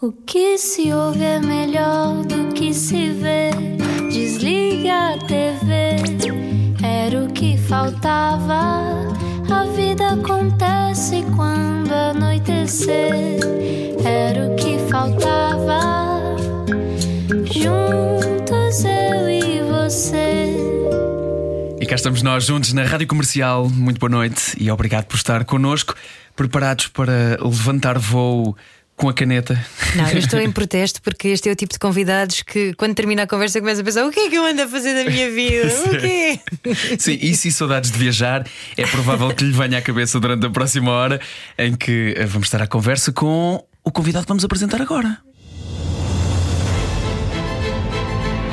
O que se ouve é melhor do que se vê. Desliga a TV, era o que faltava. A vida acontece quando anoitecer, era o que faltava. Juntos eu e você. E cá estamos nós juntos na Rádio Comercial. Muito boa noite e obrigado por estar connosco, preparados para levantar voo com a caneta. Não, eu estou em protesto porque este é o tipo de convidados que, quando termina a conversa, começa a pensar: o que é que eu ando a fazer da minha vida? O quê? Sim, isso e saudades de viajar é provável que lhe venha à cabeça durante a próxima hora em que eh, vamos estar à conversa com o convidado que vamos apresentar agora.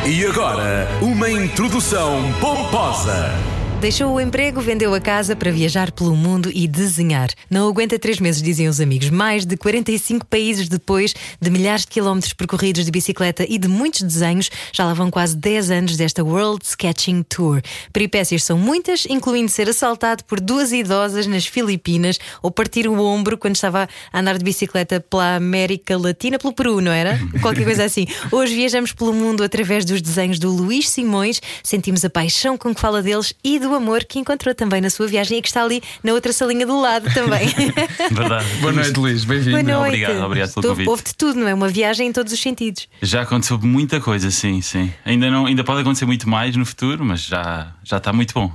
E agora, uma introdução pomposa. Deixou o emprego, vendeu a casa para viajar pelo mundo e desenhar. Não aguenta três meses, diziam os amigos. Mais de 45 países depois, de milhares de quilómetros percorridos de bicicleta e de muitos desenhos, já lá vão quase 10 anos desta World Sketching Tour. Peripécias são muitas, incluindo ser assaltado por duas idosas nas Filipinas ou partir o ombro quando estava a andar de bicicleta pela América Latina, pelo Peru, não era? Qualquer coisa assim. Hoje viajamos pelo mundo através dos desenhos do Luís Simões, sentimos a paixão com que fala deles e do amor que encontrou também na sua viagem e que está ali na outra salinha do lado também. Verdade. Boa noite, Luís. Bem-vindo. Obrigado, obrigado pelo Tu- convite. Houve de tudo, não é? Uma viagem em todos os sentidos. Já aconteceu muita coisa, sim, sim. Ainda, não, ainda pode acontecer muito mais no futuro, mas já, já está muito bom.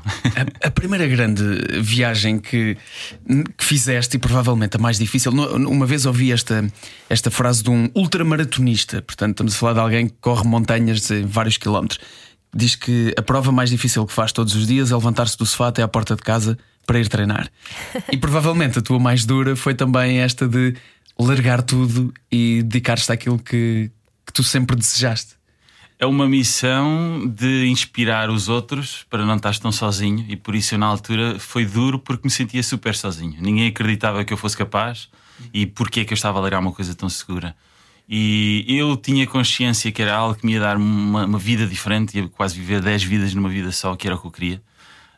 A, a primeira grande viagem que, que fizeste, e provavelmente a mais difícil, uma vez ouvi esta, esta frase de um ultramaratonista, portanto, estamos a falar de alguém que corre montanhas em vários quilómetros. Diz que a prova mais difícil que faz todos os dias é levantar-se do sofá até à porta de casa para ir treinar. E provavelmente a tua mais dura foi também esta de largar tudo e dedicar-te àquilo que, que tu sempre desejaste. É uma missão de inspirar os outros para não estar tão sozinho, e por isso eu, na altura, foi duro porque me sentia super sozinho. Ninguém acreditava que eu fosse capaz e porque é que eu estava a largar uma coisa tão segura. E eu tinha consciência que era algo que me ia dar uma, uma vida diferente, ia quase viver 10 vidas numa vida só, que era o que eu queria.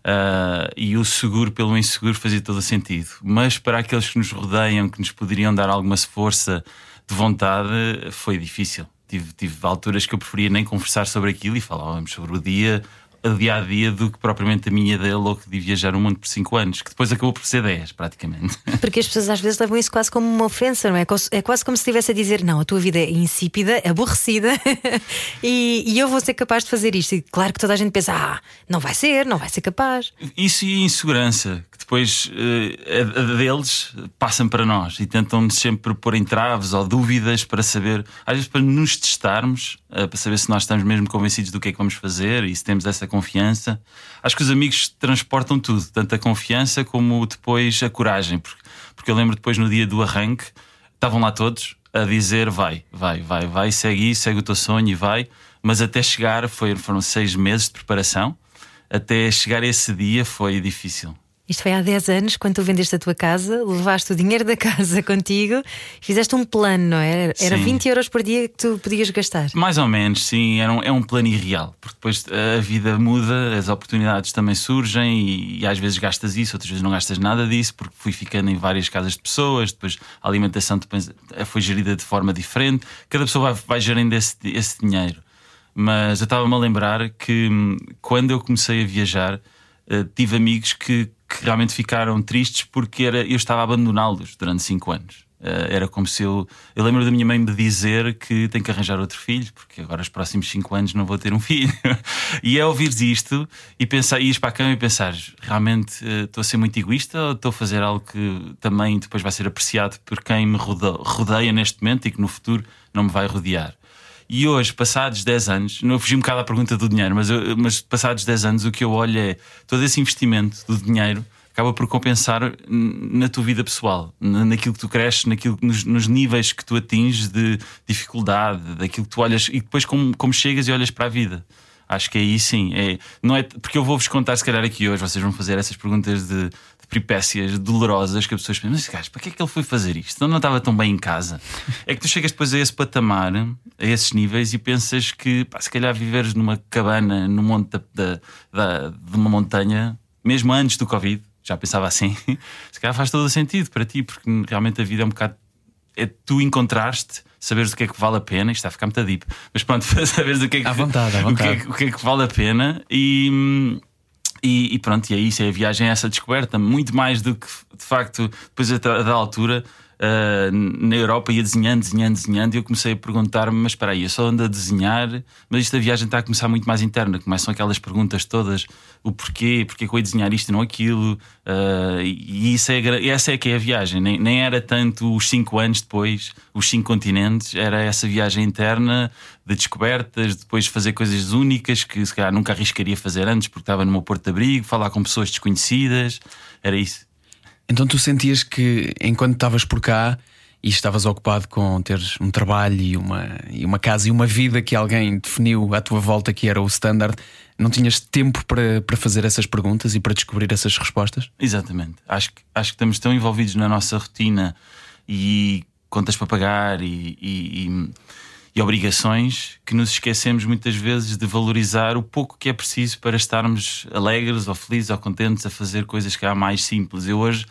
Ah, e o seguro pelo inseguro fazia todo o sentido. Mas para aqueles que nos rodeiam, que nos poderiam dar alguma força de vontade, foi difícil. Tive, tive alturas que eu preferia nem conversar sobre aquilo e falávamos sobre o dia, o dia a dia, do que propriamente a minha ideia louca de viajar o mundo por 5 anos, que depois acabou por ser 10, praticamente. Porque as pessoas às vezes levam isso quase como uma ofensa, não é? É quase como se estivesse a dizer: não, a tua vida é insípida, aborrecida e, e eu vou ser capaz de fazer isto. E claro que toda a gente pensa: ah, não vai ser, não vai ser capaz. Isso e a insegurança, depois eh, a, a deles passam para nós e tentam-nos sempre pôr entraves ou dúvidas para saber, às vezes para nos testarmos, eh, para saber se nós estamos mesmo convencidos do que é que vamos fazer e se temos essa confiança. Acho que os amigos transportam tudo, tanto a confiança como depois a coragem, porque, porque eu lembro depois no dia do arranque, estavam lá todos a dizer vai, vai, vai, vai, segue segue o teu sonho e vai, mas até chegar foi, foram seis meses de preparação até chegar esse dia foi difícil. Isto foi há 10 anos, quando tu vendeste a tua casa, levaste o dinheiro da casa contigo e fizeste um plano, não é? Era Sim. 20 euros por dia que tu podias gastar. Mais ou menos, sim, era um, é um plano irreal, porque depois a vida muda, as oportunidades também surgem e, e às vezes gastas isso, outras vezes não gastas nada disso, porque fui ficando em várias casas de pessoas, depois a alimentação depois foi gerida de forma diferente, cada pessoa vai, vai gerindo esse, esse dinheiro. Mas eu estava-me a lembrar que hum, quando eu comecei a viajar, eh, tive amigos que, que realmente ficaram tristes porque era, eu estava a abandoná-los durante cinco anos. Eh, era como se eu. Eu lembro da minha mãe me dizer que tenho que arranjar outro filho, porque agora os próximos cinco anos não vou ter um filho. e é ouvires isto e pensar, ires para a cama e pensar, realmente eh, estou a ser muito egoísta ou estou a fazer algo que também depois vai ser apreciado por quem me rodeia neste momento e que no futuro não me vai rodear. E hoje, passados 10 anos, não fugi um bocado à pergunta do dinheiro, mas, eu- mas passados 10 anos, o que eu olho é todo esse investimento do dinheiro acaba por compensar na tua vida pessoal, na- naquilo que tu cresces, naquilo, nos, nos níveis que tu atinges de dificuldade, daquilo que tu olhas e depois como, como chegas e olhas para a vida. Acho que aí sim, é, não é porque eu vou-vos contar, se calhar aqui hoje, vocês vão fazer essas perguntas de peripécias dolorosas que as pessoas pensam, mas gajo, para que é que ele foi fazer isto? Então não estava tão bem em casa. É que tu chegas depois a esse patamar, a esses níveis, e pensas que pá, se calhar viveres numa cabana no monte da, da- da- de uma montanha, mesmo antes do Covid, já pensava assim, se calhar faz todo o sentido para ti, porque realmente a vida é um bocado. É tu encontraste saberes o que é que vale a pena. Isto está a ficar muito deep, mas pronto, saberes o que é que, à vontade, à vontade. O, que é, o que é que vale a pena e. E, e, pronto, e é isso, é a viagem, é essa descoberta, muito mais do que de facto, depois a da altura, uh, na Europa ia desenhando, desenhando, desenhando, e eu comecei a perguntar-me: mas espera aí, eu só ando a desenhar, mas isto da viagem está a começar muito mais interna. Começam aquelas perguntas todas: o porquê, porquê que eu ia desenhar isto e não aquilo, uh, e isso é, essa é que é a viagem. Nem, nem era tanto os cinco anos depois, os cinco continentes, era essa viagem interna de descobertas, depois fazer coisas únicas que se calhar nunca arriscaria fazer antes porque estava no meu porto de abrigo, falar com pessoas desconhecidas, era isso. Então tu sentias que enquanto estavas por cá e estavas ocupado com teres um trabalho e uma, e uma casa e uma vida que alguém definiu à tua volta que era o standard, não tinhas tempo para, para fazer essas perguntas e para descobrir essas respostas? Exatamente. Acho que, acho que estamos tão envolvidos na nossa rotina e contas para pagar e, e, e, e obrigações que nos esquecemos muitas vezes de valorizar o pouco que é preciso para estarmos alegres ou felizes ou contentes a fazer coisas que há mais simples. Eu hoje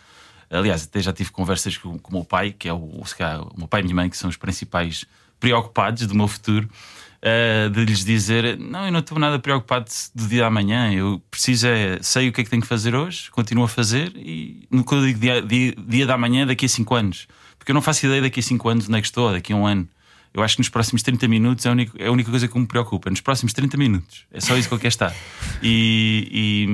Aliás, até já tive conversas com, com o meu pai, que é o, o meu pai e minha mãe, que são os principais preocupados do meu futuro, uh, de lhes dizer: Não, eu não estou nada preocupado do dia amanhã, eu preciso é, sei o que é que tenho que fazer hoje, continuo a fazer, e no que eu digo dia, dia, dia da manhã, daqui a 5 anos, porque eu não faço ideia daqui a 5 anos onde é que estou, daqui a um ano. Eu acho que nos próximos 30 minutos é a única, é a única coisa que me preocupa. Nos próximos 30 minutos. É só isso que eu quero estar. E,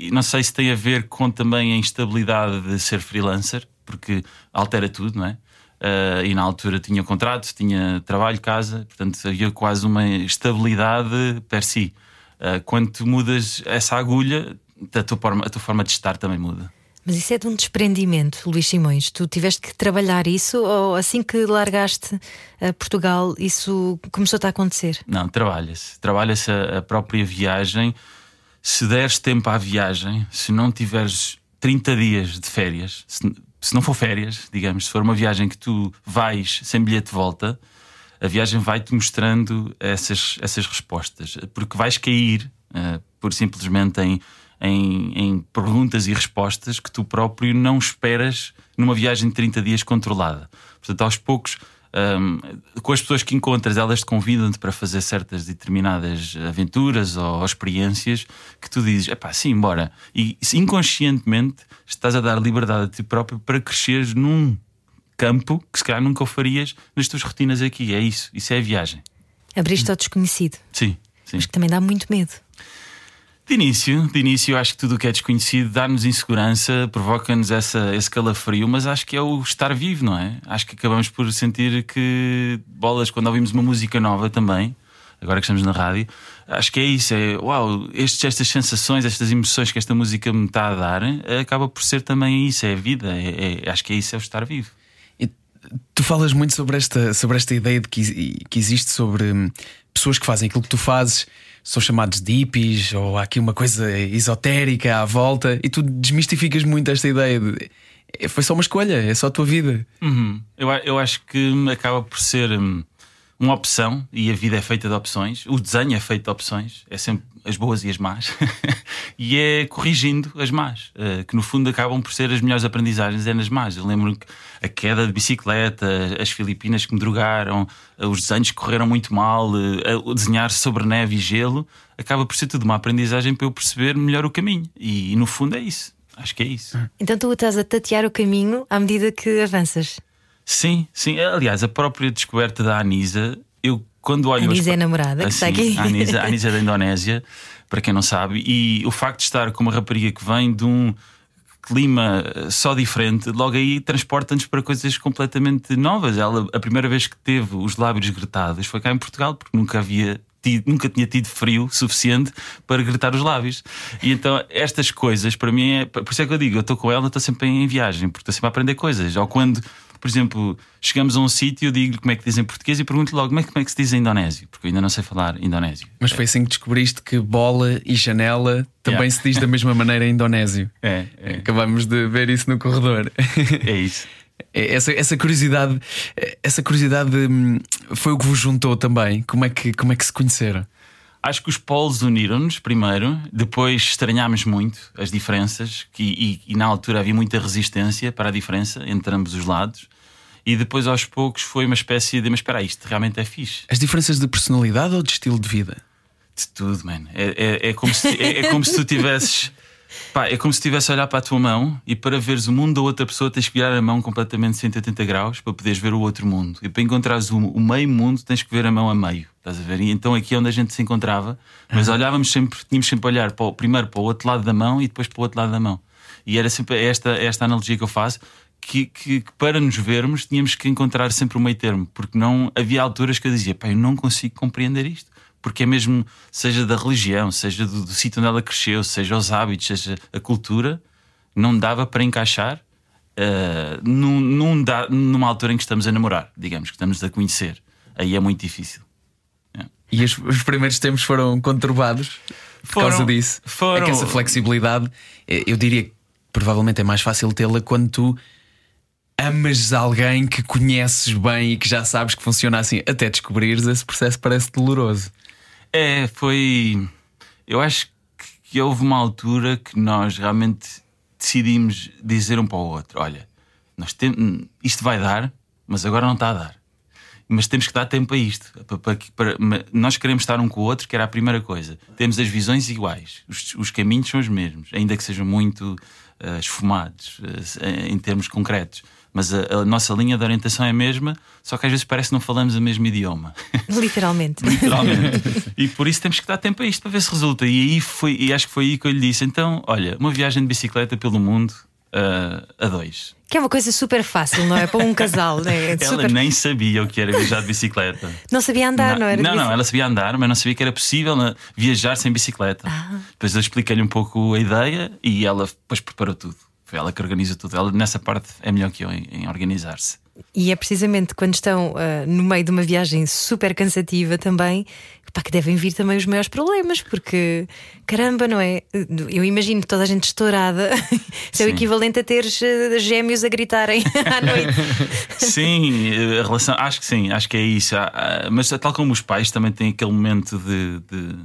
e não sei se tem a ver com também a instabilidade de ser freelancer, porque altera tudo, não é? Uh, e na altura tinha contrato, tinha trabalho, casa, portanto havia quase uma estabilidade per si. Uh, quando tu mudas essa agulha, a tua, forma, a tua forma de estar também muda. Mas isso é de um desprendimento, Luís Simões. Tu tiveste que trabalhar isso ou assim que largaste a Portugal, isso começou-te a acontecer? Não, trabalha-se. Trabalha-se a, a própria viagem se deres tempo à viagem, se não tiveres 30 dias de férias, se, se não for férias, digamos, se for uma viagem que tu vais sem bilhete de volta, a viagem vai-te mostrando essas, essas respostas, porque vais cair uh, por simplesmente em, em, em, perguntas e respostas que tu próprio não esperas numa viagem de 30 dias controlada. Portanto, aos poucos um, com as pessoas que encontras, elas te convidam-te para fazer certas determinadas aventuras ou, experiências que tu dizes, é pá, sim, bora. E inconscientemente estás a dar liberdade a ti próprio para cresceres num campo que se calhar nunca o farias nas tuas rotinas aqui. É isso, isso é a viagem. Abriste ao desconhecido. Sim, sim. Mas que também dá muito medo. De início, de início, acho que tudo o que é desconhecido dá-nos insegurança, provoca-nos esse calafrio, mas acho que é o estar vivo, não é? Acho que acabamos por sentir que bolas, quando ouvimos uma música nova também, agora que estamos na rádio, acho que é isso: é uau, estes, estas sensações, estas emoções que esta música me está a dar, acaba por ser também isso, é a vida, é, é, acho que é isso, é o estar vivo. E tu falas muito sobre esta, sobre esta ideia de que, que existe sobre hum, pessoas que fazem aquilo que tu fazes são chamados de hippies ou há aqui uma coisa esotérica à volta e tu desmistificas muito esta ideia de é, foi só uma escolha, é só a tua vida. Uhum. Eu, eu acho que acaba por ser hum, uma opção e a vida é feita de opções, o desenho é feito de opções, é sempre as boas e as más, e é corrigindo as más, uh, que no fundo acabam por ser as melhores aprendizagens, é nas más. Eu lembro que a queda de bicicleta, as Filipinas que me drogaram, uh, os desenhos que correram muito mal, uh, desenhar sobre neve e gelo, acaba por ser tudo uma aprendizagem para eu perceber melhor o caminho. E, e no fundo é isso. Acho que é isso. Então tu estás a tatear o caminho à medida que avanças. Sim, sim. Aliás, a própria descoberta da Anisa, eu quando olho. Anisa é namorada que está aqui. A Anisa, a Anisa é da Indonésia, para quem não sabe, e o facto de estar com uma rapariga que vem de um clima só diferente, logo aí transporta-nos para coisas completamente novas. Ela, a primeira vez que teve os lábios gretados foi cá em Portugal, porque nunca havia Tido, nunca tinha tido frio suficiente para gritar os lábios. E então estas coisas, para mim, é, por isso é que eu digo, eu estou com ela, estou sempre em viagem, porque estou sempre a aprender coisas. Ou quando por exemplo, chegamos a um sítio, eu digo como é que dizem português e pergunto logo como é, como é que se diz em indonésio, porque eu ainda não sei falar indonésio. Mas foi assim que descobriste que bola e janela também yeah. se diz da mesma maneira em indonésio. É, é. Acabamos de ver isso no corredor. É isso. É, essa, essa curiosidade, essa curiosidade hum, foi o que vos juntou também. Como é que, como é que se conheceram? Acho que os polos uniram-nos primeiro, depois estranhámos muito as diferenças, que, e, e, na altura havia muita resistência para a diferença entre ambos os lados. E depois aos poucos foi uma espécie de, mas espera, isto realmente é fixe. As diferenças de personalidade ou de estilo de vida? De tudo, mano. É, é, é, como se, é, é como se tu tivesses. Pá, é como se estivesse a olhar para a tua mão e para veres o mundo da outra pessoa tens que virar a mão completamente 180 graus para poderes ver o outro mundo. E para encontrares o, o meio mundo tens que ver a mão a meio. Estás a ver? E então aqui é onde a gente se encontrava, mas olhávamos sempre, tínhamos sempre a olhar para o, primeiro para o outro lado da mão e depois para o outro lado da mão. E era sempre esta, esta analogia que eu faço. Que, que, que para nos vermos tínhamos que encontrar sempre o meio termo, porque não havia alturas que eu dizia, pá, eu não consigo compreender isto porque é mesmo, seja da religião, seja do, do sítio onde ela cresceu, seja os hábitos, seja a cultura, não dava para encaixar uh, num, num da, numa altura em que estamos a namorar, digamos, que estamos a conhecer. Aí é muito difícil. É. E os, os, primeiros tempos foram conturbados por foram, causa disso. Foram... É que essa flexibilidade, eh, eu diria que provavelmente é mais fácil tê-la quando tu amas alguém que conheces bem e que já sabes que funciona assim, até descobrires esse processo parece doloroso. É, foi. Eu acho que houve uma altura que nós realmente decidimos dizer um para o outro: olha, nós tem... isto vai dar, mas agora não está a dar. Mas temos que dar tempo a isto. Para, para, para, nós queremos estar um com o outro, que era a primeira coisa. Temos as visões iguais, os, os caminhos são os mesmos, ainda que sejam muito uh, esfumados uh, em termos concretos mas a, a, nossa linha de orientação é a mesma, só que às vezes parece que não falamos o mesmo idioma. Literalmente. Literalmente. e por isso temos que dar tempo a isto para ver se resulta. E aí foi, e acho que foi aí que eu lhe disse: então, olha, uma viagem de bicicleta pelo mundo uh, a dois. Que é uma coisa super fácil, não é? Para um casal. Né? É ela super... nem sabia o que era viajar de bicicleta. Não sabia andar, não, não era? Não, não, ela sabia andar, mas não sabia que era possível né, viajar sem bicicleta. Ah. Depois eu expliquei-lhe um pouco a ideia e ela depois preparou tudo. Foi ela que organiza tudo. Ela, nessa parte, é melhor que eu em, em organizar-se. E é precisamente quando estão uh, no meio de uma viagem super cansativa também pá, que devem vir também os maiores problemas, porque caramba, não é? Eu imagino toda a gente estourada. Isso é o equivalente a teres uh, gêmeos a gritarem à noite. Sim, a relação, acho que sim, acho que é isso. Mas tal como os pais também têm aquele momento de, de,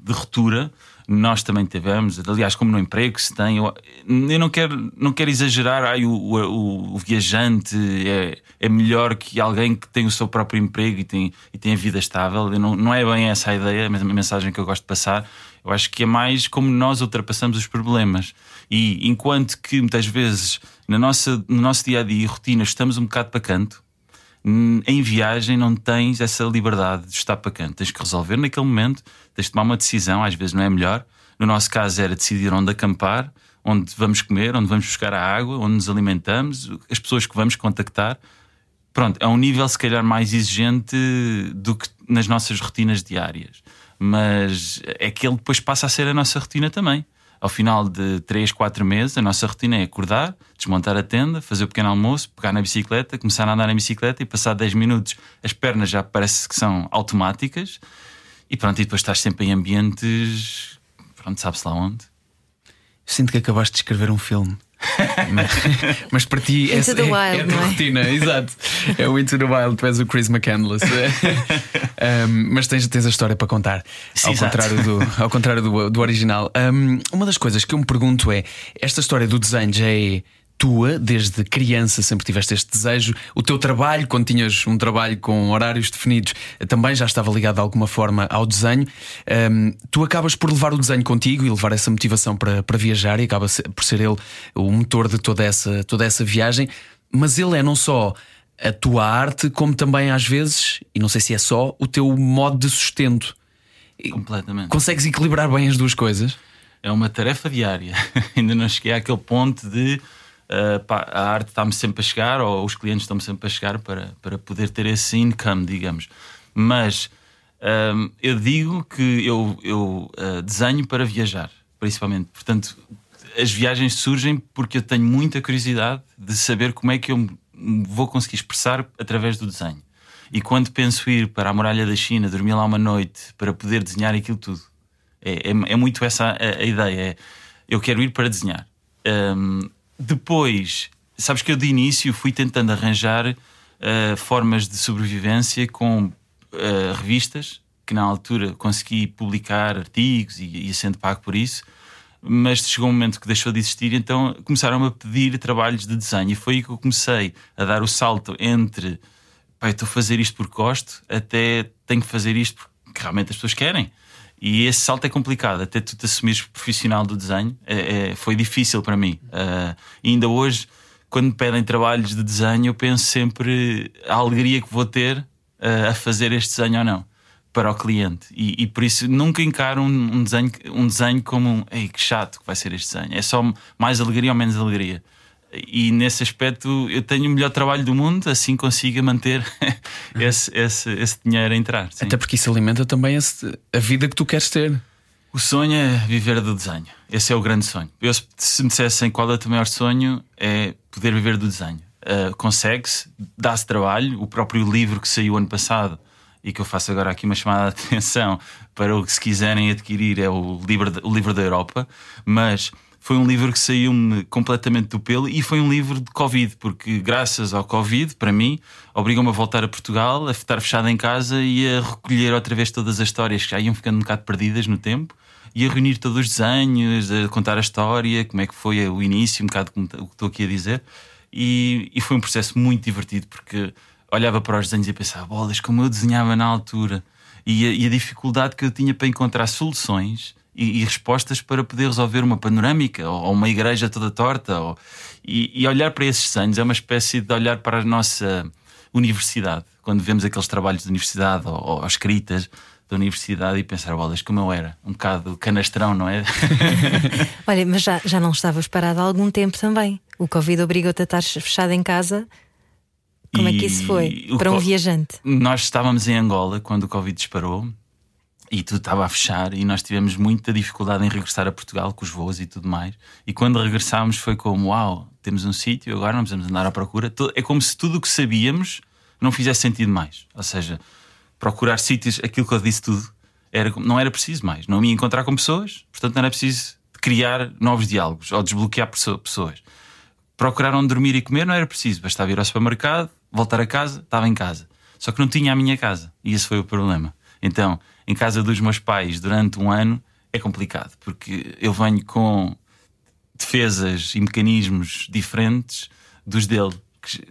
de ruptura nós também tivemos, aliás, como no emprego se tem. Eu, eu não, quero, não quero exagerar, ai, o, o, o, viajante é, é melhor que alguém que tem o seu próprio emprego e tem, e tem a vida estável. Não, não é bem essa a ideia, a mensagem que eu gosto de passar. Eu acho que é mais como nós ultrapassamos os problemas. E enquanto que muitas vezes na nossa, no nosso dia a dia e rotina estamos um bocado para canto, em viagem não tens essa liberdade de estar para canto. Tens que resolver naquele momento, tens de tomar uma decisão, às vezes não é melhor. No nosso caso era decidir onde acampar, onde vamos comer, onde vamos buscar a água, onde nos alimentamos, as pessoas que vamos contactar. Pronto, é um nível se calhar mais exigente do que nas nossas rotinas diárias. Mas é que ele depois passa a ser a nossa rotina também ao final de 3, 4 meses, a nossa rotina é acordar, desmontar a tenda, fazer o pequeno almoço, pegar na bicicleta, começar a andar na bicicleta e passar 10 minutos as pernas já parece que são automáticas e pronto, e depois estás sempre em ambientes, pronto, sabe-se lá onde. Sinto que acabaste de escrever um filme. Mas, para ti essa é, wild, é a tua é? rotina, exato. É o Into the Wild, tu és o Chris McCandless. um, mas tens, tens a história para contar, Sim, ao, contrário do, ao contrário do, do original. Um, uma das coisas que eu me pergunto é: esta história do desenho já é tua, desde criança sempre tiveste este desejo. O teu trabalho, quando tinhas um trabalho com horários definidos, também já estava ligado de alguma forma ao desenho. Um, tu acabas por levar o desenho contigo e levar essa motivação para, para viajar, e acaba por ser ele o motor de toda essa, toda essa viagem. Mas ele é não só a tua arte, como também às vezes, e não sei se é só, o teu modo de sustento. Completamente. Consegues equilibrar bem as duas coisas? É uma tarefa diária. Ainda não cheguei àquele ponto de uh, pá, a arte está-me sempre a chegar, ou os clientes estão-me sempre a chegar para, para poder ter esse income, digamos. Mas um, ehm, eu digo que eu, eu uh, desenho para viajar, principalmente. Portanto, as viagens surgem porque eu tenho muita curiosidade de saber como é que eu vou conseguir expressar através do desenho. E quando penso ir para a muralha da China, dormir lá uma noite para poder desenhar aquilo tudo, é, é, é muito essa a, a, ideia. É, eu quero ir para desenhar. Um, depois, sabes que eu de início fui tentando arranjar uh, formas de sobrevivência com uh, revistas, que na altura consegui publicar artigos e ia sendo pago por isso. mas chegou um momento que deixou de existir, então começaram a pedir trabalhos de desenho. E foi aí que eu comecei a dar o salto entre estou a fazer isto porque gosto, até tenho que fazer isto porque realmente as pessoas querem. E esse salto é complicado, até tu te assumires profissional do desenho, é, é, foi difícil para mim. Uh, ainda hoje, quando me pedem trabalhos de desenho, eu penso sempre a alegria que vou ter uh, a fazer este desenho ou não para o cliente. E, e por isso nunca encaro um, um, desenho, um desenho como um ei, que chato que vai ser este desenho. É só mais alegria ou menos alegria. E nesse aspecto eu tenho o melhor trabalho do mundo, assim consigo manter esse, esse, esse dinheiro a entrar. Sim. Até porque isso alimenta também esse, a vida que tu queres ter. O sonho é viver do desenho. Esse é o grande sonho. Eu, se me dissessem qual é o teu maior sonho, é poder viver do desenho. Uh, Consegue-se, dá-se trabalho. O próprio livro que saiu ano passado e que eu faço agora aqui uma chamada de atenção para o que se quiserem adquirir é o livro, o livro da Europa, mas foi um livro que saiu-me completamente do pelo e foi um livro de Covid, porque graças ao Covid, para mim, obrigou-me a voltar a Portugal, a estar fechado em casa e a recolher outra vez todas as histórias que já iam ficando um bocado perdidas no tempo e a reunir todos os desenhos, a contar a história, como é que foi o início, um bocado como o que estou aqui a dizer. E, e foi um processo muito divertido porque olhava para os desenhos e pensava, bolas, como eu desenhava na altura e a, e a dificuldade que eu tinha para encontrar soluções e, e, respostas para poder resolver uma panorâmica ou, ou uma igreja toda torta. Ou, e, e, olhar para esses desenhos é uma espécie de olhar para a nossa universidade. Quando vemos aqueles trabalhos de universidade ou, ou escritas da universidade e pensar, bolas, como eu era, um bocado canastrão, não é? Olha, mas já, já não estavas parado há algum tempo também. O Covid obrigou-te a estar fechado em casa. Como e é que isso foi para um viajante? Nós estávamos em Angola quando o Covid disparou e tudo estava a fechar e nós tivemos muita dificuldade em regressar a Portugal com os voos e tudo mais. E quando regressámos foi como: uau, temos um sítio, agora não precisamos andar à procura. É como se tudo o que sabíamos não fizesse sentido mais. Ou seja, procurar sítios, aquilo que eu disse tudo, era, não era preciso mais. Não me ia encontrar com pessoas, portanto não era preciso criar novos diálogos ou desbloquear pessoas. Procurar onde dormir e comer não era preciso, bastava ir ao supermercado, voltar a casa, estava em casa. Só que não tinha a minha casa e esse foi o problema. Então, em casa dos meus pais durante um ano é complicado, porque eu venho com defesas e mecanismos diferentes dos dele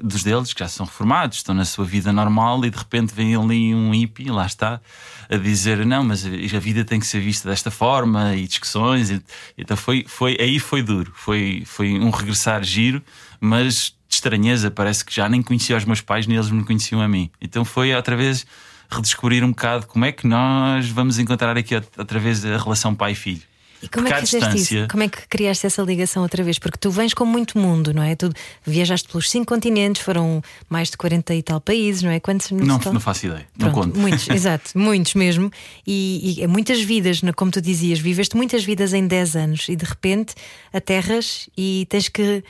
dos deles que já são reformados, estão na sua vida normal e de repente vem ali um hippie, lá está, a dizer não, mas a vida tem que ser vista desta forma e discussões. E, então foi, foi, aí foi duro, foi, foi um regressar giro, mas de estranheza, parece que já nem conhecia os meus pais, nem eles me conheciam a mim. Então foi outra vez redescobrir um bocado como é que nós vamos encontrar aqui outra vez a relação pai-filho. E como Porque é que fizeste distância... isso? Como é que criaste essa ligação outra vez? Porque tu vens com muito mundo, não é? Tu viajaste pelos cinco continentes, foram mais de 40 e tal países, não é? Quantos não, não faço ideia, Pronto, não conto. Muitos, exato, muitos mesmo. E, e, é muitas vidas, como tu dizias, viveste muitas vidas em 10 anos e de repente aterras e tens que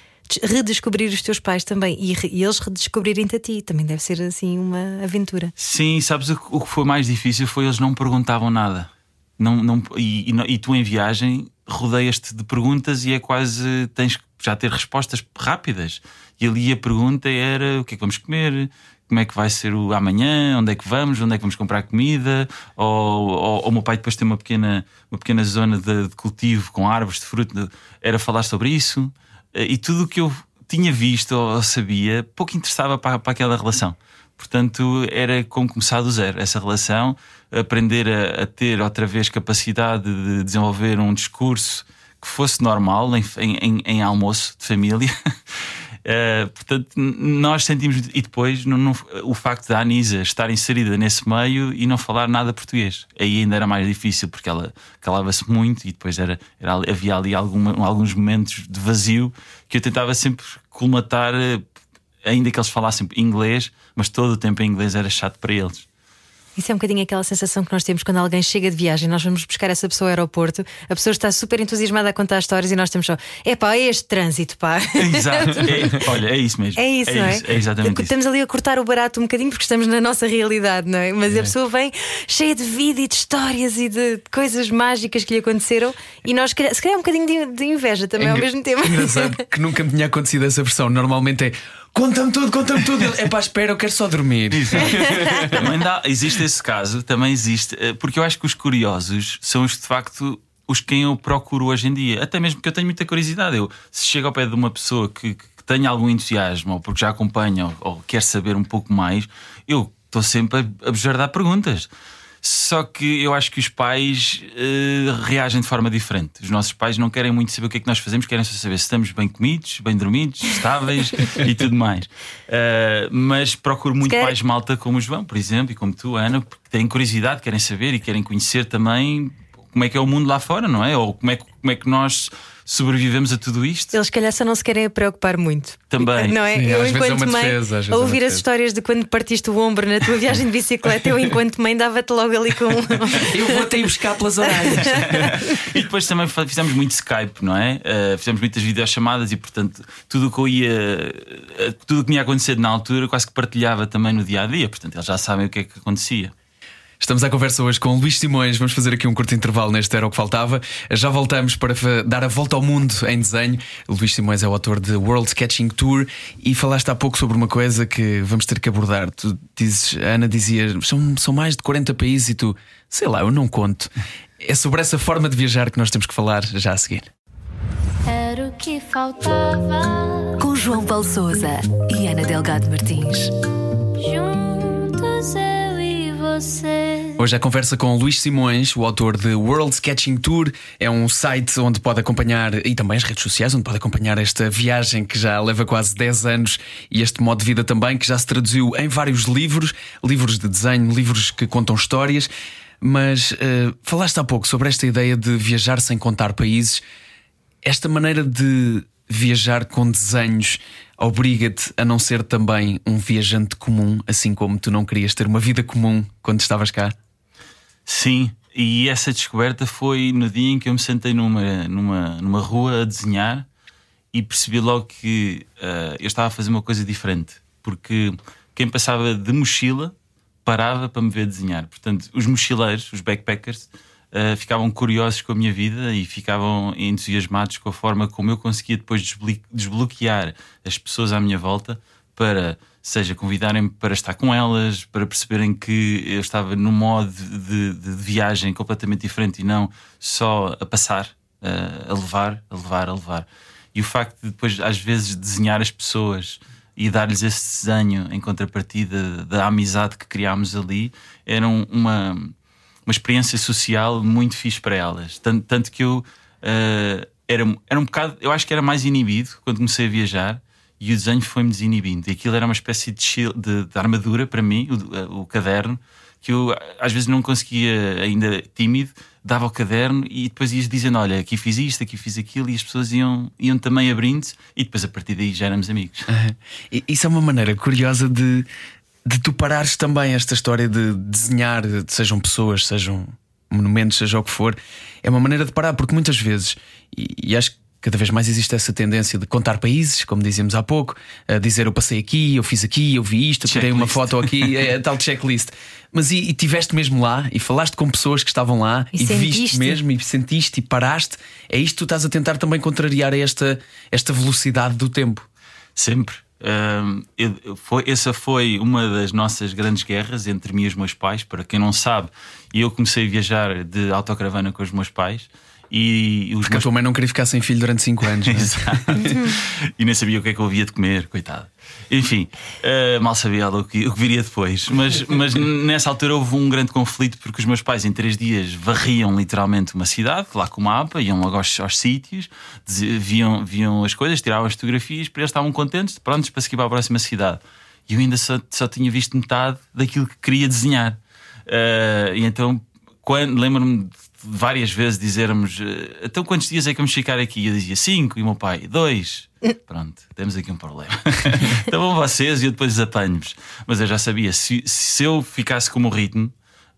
redescobrir os teus pais também e, e eles redescobrirem-te a ti. Também deve ser assim uma aventura. Sim, sabes o, o que foi mais difícil foi eles não perguntavam nada. Não, não, e, e, e tu em viagem rodeias-te de perguntas e é quase tens que já ter respostas rápidas. E ali a pergunta era o que é que vamos comer, como é que vai ser o amanhã, onde é que vamos, onde é que vamos comprar comida, ou, ou, ou o meu pai depois tem uma pequena, uma pequena zona de, de cultivo com árvores de fruto, era falar sobre isso. E tudo o que eu tinha visto ou sabia pouco interessava para, para aquela relação. Portanto, era como começar do zero essa relação, aprender a, a, ter outra vez capacidade de desenvolver um discurso que fosse normal em, em, em almoço de família. Uh, portanto, nós sentimos, e depois o facto da Anisa estar inserida nesse meio e não falar nada português. Aí ainda era mais difícil, porque ela calava-se muito e depois era, era havia ali alguma, alguns momentos de vazio que eu tentava sempre colmatar, eh, ainda que eles falassem inglês, mas todo o tempo em inglês era chato para eles. Isso é um bocadinho aquela sensação que nós temos quando alguém chega de viagem, nós vamos buscar essa pessoa ao aeroporto, a pessoa está super entusiasmada a contar histórias e nós temos só, é pá, é este trânsito, pá. Exato, é, olha, é isso mesmo. É isso, é não é? Isso, é exatamente Estamos isso. ali a cortar o barato um bocadinho porque estamos na nossa realidade, não é? Mas é. a pessoa vem cheia de vida e de histórias e de coisas mágicas que lhe aconteceram e nós, se calhar, um bocadinho de, de inveja também é ao mesmo tempo. Engraçado que nunca me tinha acontecido essa versão. Normalmente é Conta-me tudo, conta-me tudo. É pá, espera, eu quero só dormir. também dá, existe esse caso, também existe, eh, porque eu acho que os curiosos são os de facto os quem eu procuro hoje em dia. Até mesmo porque eu tenho muita curiosidade. Eu, se chego ao pé de uma pessoa que, que tenha algum entusiasmo, ou porque já acompanha, ou, ou quer saber um pouco mais, eu estou sempre a, a dar perguntas. Só que eu acho que os pais uh, reagem de forma diferente. Os nossos pais não querem muito saber o que é que nós fazemos, querem só saber se estamos bem comidos, bem dormidos, estáveis e tudo mais. Uh, mas procuro muito quer... pais malta como o João, por exemplo, e como tu, Ana, porque têm curiosidade, querem saber e querem conhecer também como é que é o mundo lá fora, não é? Ou como é, como é que nós sobrevivemos a tudo isto. Eles, calhar, só não se querem preocupar muito. Também. Não é? Sim, eu, é enquanto é mãe, defesa, a ouvir é as histórias de quando partiste o ombro na tua viagem de bicicleta, eu, enquanto mãe, dava-te logo ali com. eu vou até ir buscar pelas orelhas. e depois também fizemos muito Skype, não é? Uh, fizemos muitas videochamadas e, portanto, tudo o que eu ia. Uh, tudo o que me ia acontecer na altura, quase que partilhava também no dia a dia. Portanto, eles já sabem o que é que acontecia. Estamos à conversa hoje com Luís Simões. Vamos fazer aqui um curto intervalo neste Era o que Faltava. Já voltamos para dar a volta ao mundo em desenho. O Luís Simões é o autor de World Sketching Tour e falaste há pouco sobre uma coisa que vamos ter que abordar. Tu dizes, a Ana dizia, são, são mais de 40 países e tu, sei lá, eu não conto. É sobre essa forma de viajar que nós temos que falar já a seguir. Era o que faltava. Com João Paulo Souza e Ana Delgado Martins. Juntos e você. Hoje a conversa com Luís Simões, o autor de World Sketching Tour. É um site onde pode acompanhar, e também as redes sociais, onde pode acompanhar esta viagem que já leva quase 10 anos e este modo de vida também, que já se traduziu em vários livros, livros de desenho, livros que contam histórias. Mas uh, falaste há pouco sobre esta ideia de viajar sem contar países. Esta maneira de viajar com desenhos obriga-te a não ser também um viajante comum, assim como tu não querias ter uma vida comum quando estavas cá? Sim, e essa descoberta foi no dia em que eu me sentei numa, numa, numa rua a desenhar e percebi logo que uh, eu estava a fazer uma coisa diferente. Porque quem passava de mochila parava para me ver desenhar. Portanto, os mochileiros, os backpackers, uh, ficavam curiosos com a minha vida e ficavam entusiasmados com a forma como eu conseguia depois desbloquear as pessoas à minha volta para seja convidarem-me para estar com elas, para perceberem que eu estava num modo de, de, de viagem completamente diferente e não só a passar, a, a levar, a levar, a levar. E o facto de depois, às vezes, desenhar as pessoas e dar-lhes esse desenho em contrapartida da amizade que criámos ali era uma, uma experiência social muito fixe para elas. Tanto, tanto que eu uh, era, era um bocado, eu acho que era mais inibido quando comecei a viajar e o desenho foi-me desinibindo. E aquilo era uma espécie de, de, de armadura para mim, o, o, caderno, que eu às vezes não conseguia, ainda tímido, dava o caderno e depois ias dizendo: Olha, aqui fiz isto, aqui fiz aquilo, e as pessoas iam, iam também abrindo-se, e depois a partir daí já éramos amigos. Isso é uma maneira curiosa de, de tu parares também esta história de desenhar, sejam pessoas, sejam monumentos, seja o que for. É uma maneira de parar, porque muitas vezes, e, e acho que Cada vez mais existe essa tendência de contar países, como dizíamos há pouco, a dizer eu passei aqui, eu fiz aqui, eu vi isto, eu tirei uma foto aqui, é, é tal checklist. Mas e, e tiveste mesmo lá e falaste com pessoas que estavam lá e, e viste mesmo e sentiste e paraste. É isto que tu estás a tentar também contrariar esta, esta velocidade do tempo. Sempre. Foi, essa foi uma das nossas grandes guerras entre mim e os meus pais. Para quem não sabe, eu comecei a viajar de autocaravana com os meus pais. E os Porque meus... a tua mãe não queria ficar sem filho durante 5 anos. É? Exato. e nem sabia o que é que eu havia de comer, coitado. Enfim, uh, mal sabia o que, o que viria depois. Mas, mas nessa altura houve um grande conflito porque os meus pais, em três dias, varriam literalmente uma cidade, lá com o mapa, iam logo aos, aos sítios, viam, viam as coisas, tiravam as fotografias, para eles estavam contentes, prontos para seguir para a próxima cidade. E eu ainda só, só tinha visto metade daquilo que queria desenhar. Uh, e então, lembro-me de várias vezes dizermos eh, então quantos dias é que vamos ficar aqui? E eu dizia cinco, e o meu pai, dois. Pronto, temos aqui um problema. então vão vocês e eu depois apanho-vos. Mas eu já sabia, se, se eu ficasse como o ritmo,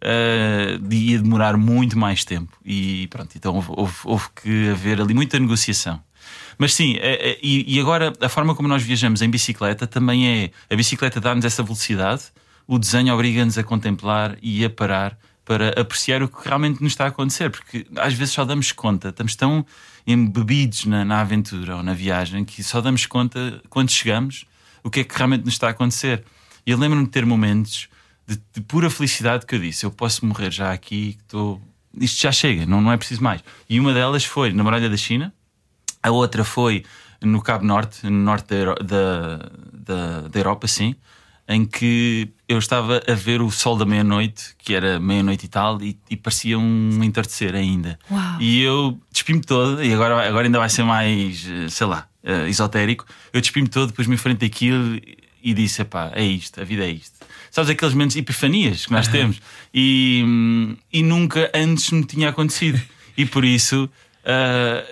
uh, ia demorar muito mais tempo. E pronto, então houve, houve, houve que haver ali muita negociação. Mas sim, é, e, agora a forma como nós viajamos em bicicleta também é. A bicicleta dá-nos essa velocidade, o desenho obriga-nos a contemplar e a parar para apreciar o que realmente nos está a acontecer, porque às vezes só damos conta, estamos tão embebidos na, na aventura ou na viagem que só damos conta quando chegamos o que é que realmente nos está a acontecer. E eu lembro-me de ter momentos de, de, pura felicidade que eu disse: eu posso morrer já aqui, estou isto já chega, não, não é preciso mais. E uma delas foi na muralha da China, a outra foi no Cabo Norte, no norte da, da, da, da Europa, sim, em que eu estava a ver o sol da meia-noite, que era meia-noite e tal, e, e parecia um entardecer ainda. Uau. E eu despi-me todo, e agora, agora ainda vai ser mais, eh, sei lá, eh, esotérico. Eu despi-me todo, depois me enfrentei aquilo e disse: epá, é isto, a vida é isto. Sabes aqueles momentos epifanias que nós temos e, hum, e nunca antes me tinha acontecido. E por isso. ah,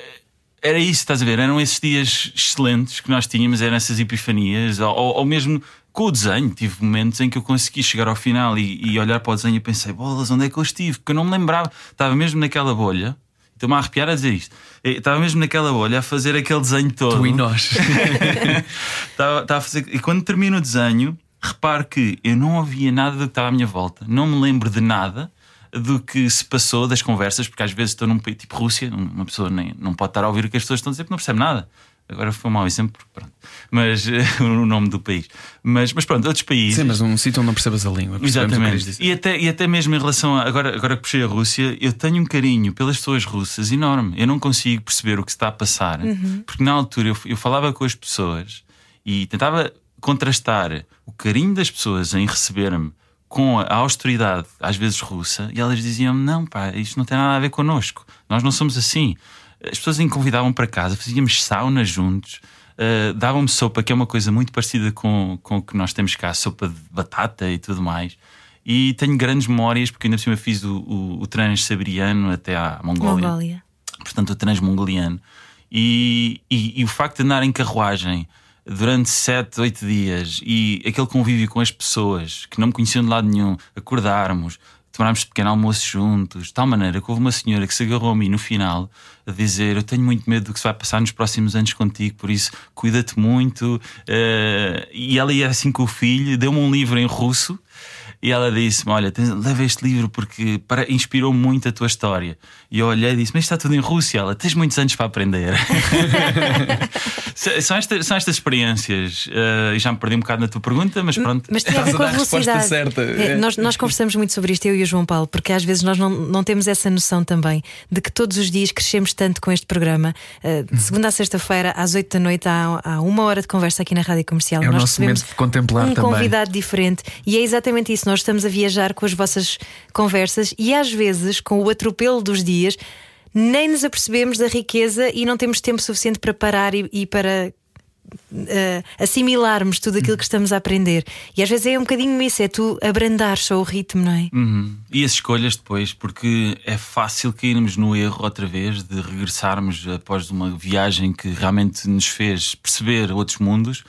era isso, estás a ver? Eram esses dias excelentes que nós tínhamos, eram essas epifanias, ou, ou mesmo com o desenho. Tive momentos em que eu consegui chegar ao final e, e olhar para o desenho e pensei: bolas, onde é que eu estive? Porque eu não me lembrava, estava mesmo naquela bolha. Estou-me a arrepiar a dizer isto. Eu Estava mesmo naquela bolha a fazer aquele desenho todo. Tu e nós. Estava- estava a fazer- E quando termino o desenho, repare que eu não ouvia nada do que estava à minha volta, não me lembro de nada do que se passou das conversas, porque às vezes estou num país tipo Rússia, uma pessoa nem, não pode estar a ouvir o que as pessoas estão a dizer porque não percebe nada. Agora foi um mau exemplo, porque pronto. Mas eh, o nome do país. Mas, mas pronto, outros países. Sim, mas um sítio onde não percebas a língua. Exatamente. dizer. E até, e até mesmo em relação a. Agora, agora que puxei a Rússia, eu tenho um carinho pelas pessoas russas enorme. Eu não consigo perceber o que se está a passar. Porque na altura eu, eu falava com as pessoas e tentava contrastar o carinho das pessoas em receber-me com a austeridade, às vezes russa, e elas diziam-me: Não, pá, isto não tem nada a ver connosco. Nós não somos assim. As pessoas me convidavam para casa, fazíamos sauna juntos. Uh, davam-me sopa, que é uma coisa muito parecida com, com o que nós temos cá, sopa de batata e tudo mais. E tenho grandes memórias, porque ainda por cima fiz o, o, o transsiberiano até à Mongólia, Mongólia. portanto o transmongoliano. E, e, e o facto de andar em carruagem durante sete, oito dias e aquele convívio com as pessoas que não me conheciam de lado nenhum, acordarmos, tomarmos pequeno almoço juntos, de tal maneira que houve uma senhora que se agarrou a mim no final a dizer: Eu tenho muito medo do que se vai passar nos próximos anos contigo, por isso cuida-te muito. Eh, e ela ia assim com o filho, deu-me um livro em russo. E ela disse-me: Olha, tens- leva este livro porque para, inspirou muito a tua história. E eu olhei e disse: Mas isto está tudo em russo. E ela: Tens muitos anos para aprender. São, estas, são estas experiências. e já me perdi um bocado na tua pergunta, mas pronto. Mas tem a ver Estás a com a dar a resposta velocidade. certa. É, É. nós, nós conversamos muito sobre isto, eu e o João Paulo, porque às vezes nós não, não temos essa noção também de que todos os dias crescemos tanto com este programa. Uh, de segunda a sexta-feira, às oito da noite, há, há uma hora de conversa aqui na Rádio Comercial. É o nós nosso recebemos momento de contemplar um também. convidado diferente e é exatamente isso. Nós estamos a viajar com as vossas conversas e às vezes, com o atropelo dos dias, nem nos apercebemos da riqueza e não temos tempo suficiente para parar e, e para eh, assimilarmos tudo aquilo que estamos a aprender. E às vezes é um bocadinho isso, é tu abrandar só o ritmo, não é? Uhum. E as escolhas depois, porque é fácil cairmos no erro outra vez de regressarmos após uma viagem que realmente nos fez perceber outros mundos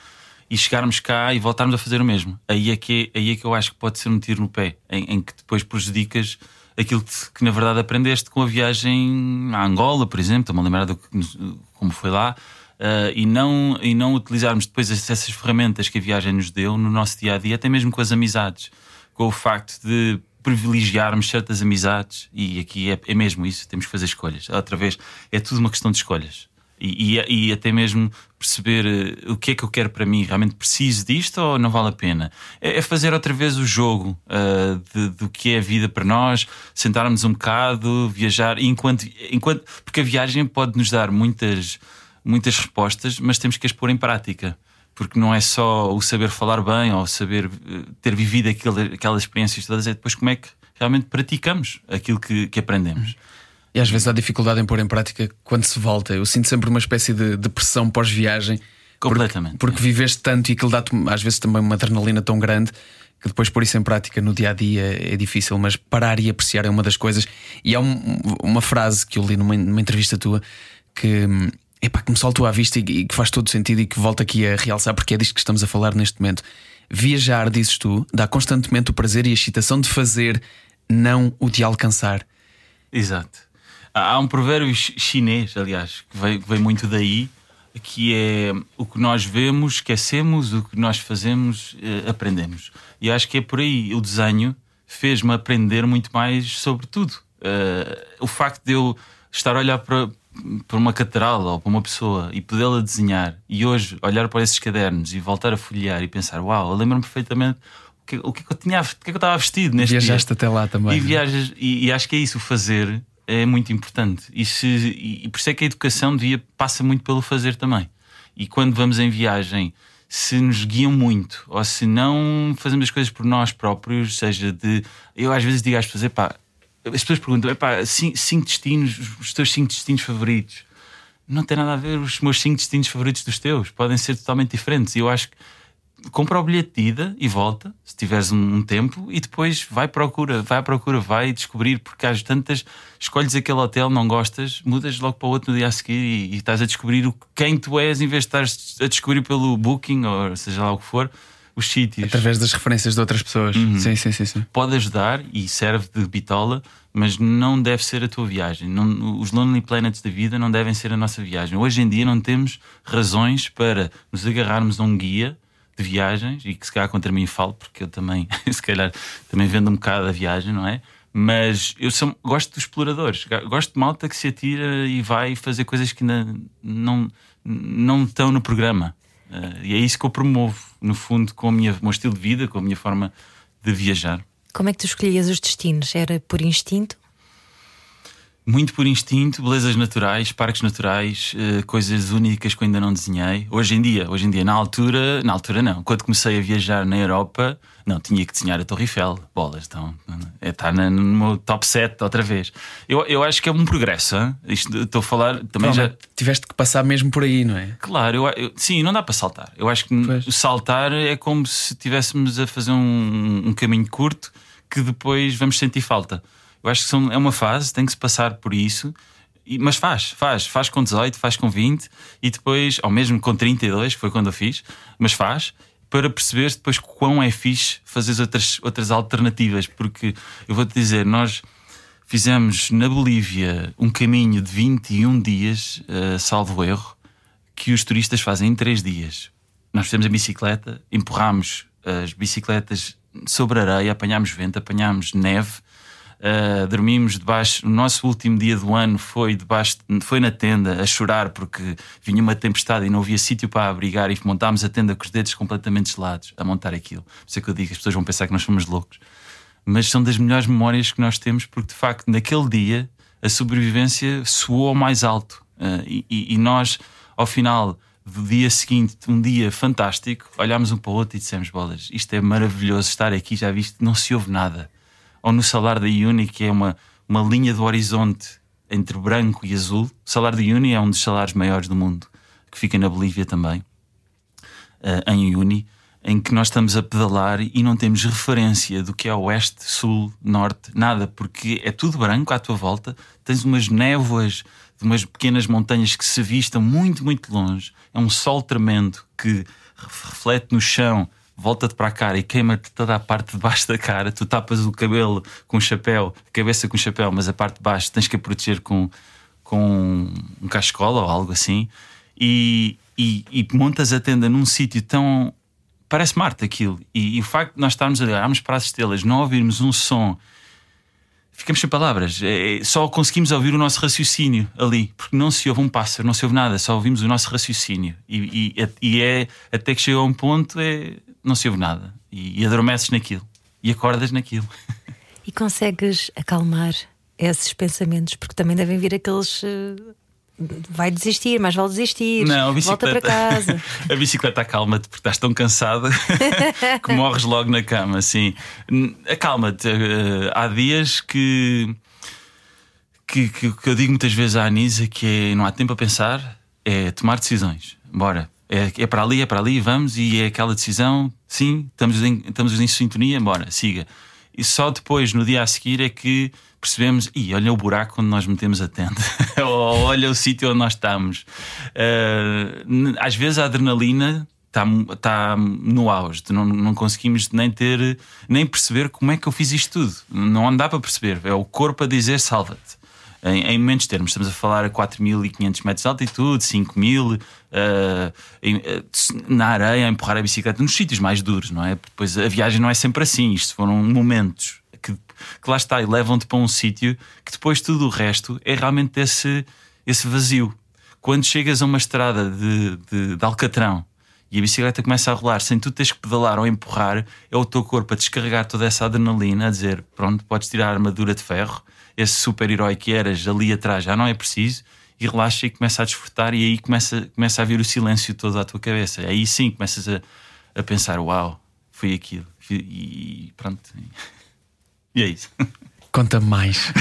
e chegarmos cá e voltarmos a fazer o mesmo. Aí é que, aí é que eu acho que pode ser um tiro no pé, em, em que depois prejudicas aquilo que, que na verdade aprendeste com a viagem à Angola, por exemplo, estou-me a lembrar do como foi lá. Uh, e, não, e não utilizarmos depois essas ferramentas que a viagem nos deu no nosso dia a dia, até mesmo com as amizades, com o facto de privilegiarmos certas amizades, e aqui é, é mesmo isso, temos que fazer escolhas. Outra vez, é tudo uma questão de escolhas. E, e, e até mesmo perceber eh, o que é que eu quero para mim, realmente preciso disto ou não vale a pena? É, é fazer outra vez o jogo uh, de- do que é a vida para nós, sentarmos um bocado, viajar, enquanto, enquanto, porque a viagem pode nos dar muitas muitas respostas, mas temos que as pôr em prática. Porque não é só o saber falar bem ou saber eh, ter vivido aquelas experiências todas, é depois como é que realmente praticamos aquilo que, que aprendemos. E às vezes há dificuldade em pôr em prática quando se volta. Eu sinto sempre uma espécie de, de pressão pós-viagem. Completamente. Porque, porque viveste tanto e aquilo dá-te às vezes também uma adrenalina tão grande que depois pôr isso em prática no dia a dia é difícil, mas parar e apreciar é uma das coisas. E há um- uma frase que eu li numa, numa entrevista tua que, epá, que me saltou à vista e, e que faz todo sentido e que volto aqui a realçar porque é disto que estamos a falar neste momento. Viajar, dizes tu, dá constantemente o prazer e a excitação de fazer, não o de alcançar. Exato. Há um provérbio chi- chinês, aliás, que veio muito daí, que é o que nós vemos, esquecemos, o que nós fazemos, eh, aprendemos. E acho que é por aí. O desenho fez-me aprender muito mais sobre tudo. Eh, o facto de eu estar a olhar para, para uma catedral ou para uma pessoa e podê-la desenhar, e hoje olhar para esses cadernos e voltar a folhear e pensar: Uau, eu lembro-me perfeitamente o que, o que é que eu tinha, o que é que eu estava vestido neste Viajaste dia. até lá também. E é? viajas, e, e acho que é isso, o fazer é muito importante. E, se, e, por isso é que a educação devia, passa muito pelo fazer também. E quando vamos em viagem, se nos guiam muito, ou se não fazemos as coisas por nós próprios, seja de. Eu às vezes digo às pessoas, epá, as pessoas perguntam, cinco, cinco destinos, os teus cinco destinos favoritos. Não tem nada a ver os meus cinco destinos favoritos dos teus, podem ser totalmente diferentes. E eu acho que compra o bilhete de ida e volta, se tiveres um, tempo, e depois vai à procura, vai à procura, vai descobrir, porque às tantas escolhes aquele hotel, não gostas, mudas logo para o outro no dia a seguir e, e estás a descobrir o, quem tu és em vez de estares a descobrir pelo booking, ou seja lá o que for, os sítios. Através das referências de outras pessoas. Uhum. Sim, sim, sim, sim. Pode ajudar e serve de bitola, mas não deve ser a tua viagem. Não- os Lonely Planets da vida não devem ser a nossa viagem. Hoje em dia não temos razões para nos agarrarmos a um guia de viagens e que se calhar contra mim falo, porque eu também, se calhar, também vendo um bocado a viagem, não é? Mas eu sou- gosto dos exploradores, gosto de malta que se atira e vai fazer coisas que ainda não, não estão no programa. Eh, e é isso que eu promovo, no fundo, com o meu estilo de vida, com a minha forma de viajar. Como é que tu escolhias os destinos? Era por instinto? Muito por instinto, belezas naturais, parques naturais, eh, coisas únicas que eu ainda não desenhei. Hoje em dia, hoje em dia, na altura, na altura não. Quando comecei a viajar na Europa, não, tinha que desenhar a Torre Eiffel, bolas, então é, está na- no meu top 7 outra vez. Eu, eu acho que é um progresso, hein? Isto, estou a falar também já. Tiveste que passar mesmo por aí, não é? Claro, eu, eu- sim, não dá para saltar. Eu acho que Pois. saltar é como se estivéssemos a fazer um, um caminho curto que depois vamos sentir falta. Eu acho que são- é uma fase, tem que se passar por isso. E- mas faz, faz, faz com 18, faz com 20 e depois, ou mesmo com 32, que foi quando eu fiz, mas faz para perceber depois quão é fixe fazer as outras, outras alternativas. Porque eu vou-te dizer, nós fizemos na Bolívia um caminho de 21 dias, eh, salvo erro, que os turistas fazem em 3 dias. Nós fizemos a bicicleta, empurrámos as bicicletas sobre areia, apanhámos vento, apanhámos neve, uh, dormimos debaixo. O nosso último dia do ano foi debaixo, foi na tenda a chorar porque vinha uma tempestade e não havia sítio para abrigar e montámos a tenda com os dedos completamente gelados a montar aquilo. Por isso é que eu digo as pessoas vão pensar que nós somos loucos. Mas são das melhores memórias que nós temos porque de facto naquele dia a sobrevivência soou ao mais alto Uh, e- e nós ao final do dia seguinte, um dia fantástico, olhámos um para o outro e dissemos: Bolas, isto é maravilhoso estar aqui, já viste, não se ouve nada. Ou no salário da Uni, que é uma, uma linha do horizonte entre branco e azul. O salário da Uni é um dos salários maiores do mundo, que fica na Bolívia também, eh, em Uni, em que nós estamos a pedalar e não temos referência do que é oeste, sul, norte, nada, porque é tudo branco à tua volta, tens umas névoas de umas pequenas montanhas que se vistam muito, muito longe, é um sol tremendo que reflete no chão, volta-te para a cara e queima-te toda a parte de baixo da cara. Tu tapas o cabelo com o chapéu, a cabeça com o chapéu, mas a parte de baixo tens que a proteger com, com um cascola ou algo assim. E, e, e montas a tenda num sítio tão. Parece Marte aquilo. E, e o facto de nós estarmos a olharmos para as estrelas, não ouvirmos um som ficamos sem palavras. É, só conseguimos ouvir o nosso raciocínio ali, porque não se ouve um pássaro, não se ouve nada, só ouvimos o nosso raciocínio. E, e, e é até que chega a um ponto, é, não se ouve nada. E, e adormeces naquilo e acordas naquilo. E consegues acalmar esses pensamentos, porque também devem vir aqueles. eh, vai desistir, mais vale desistir. Não, a Volta bicicleta. para casa. a bicicleta acalma-te porque estás tão cansada que morres logo na cama. Assim. Acalma-te. Eh, Há dias que, que, que, que eu digo muitas vezes à Anisa que é, não há tempo a pensar, é tomar decisões. Bora. É, é para ali, é para ali, vamos, e é aquela decisão, sim, estamos em, estamos em sintonia, bora, siga. E só depois, no dia a seguir, é que percebemos, e olha o buraco onde nós metemos a tenda, ou olha o sítio onde nós estamos. Uh, às vezes a adrenalina está tá no auge, não, não conseguimos nem ter, nem perceber como é que eu fiz isto tudo. Não dá para perceber, é o corpo a dizer salva-te. Em, em momentos termos, estamos a falar a 4.500 metros de altitude, 5.000, uh, uh, na areia, a empurrar a bicicleta, nos sítios mais duros, não é? Depois a viagem não é sempre assim, isto foram momentos que, que lá está e levam-te para um sítio que depois tudo o resto é realmente esse, esse vazio. Quando chegas a uma estrada de, de, de Alcatrão e a bicicleta começa a rolar sem tu teres que pedalar ou empurrar, é o teu corpo a descarregar toda essa adrenalina, a dizer: pronto, podes tirar a armadura de ferro, esse super-herói que eras ali atrás já não é preciso, e relaxa e começa a desfrutar, e aí começa, começa a vir o silêncio todo à tua cabeça. Aí sim começas a, a pensar: uau, foi aquilo. E pronto. E é isso. Conta mais.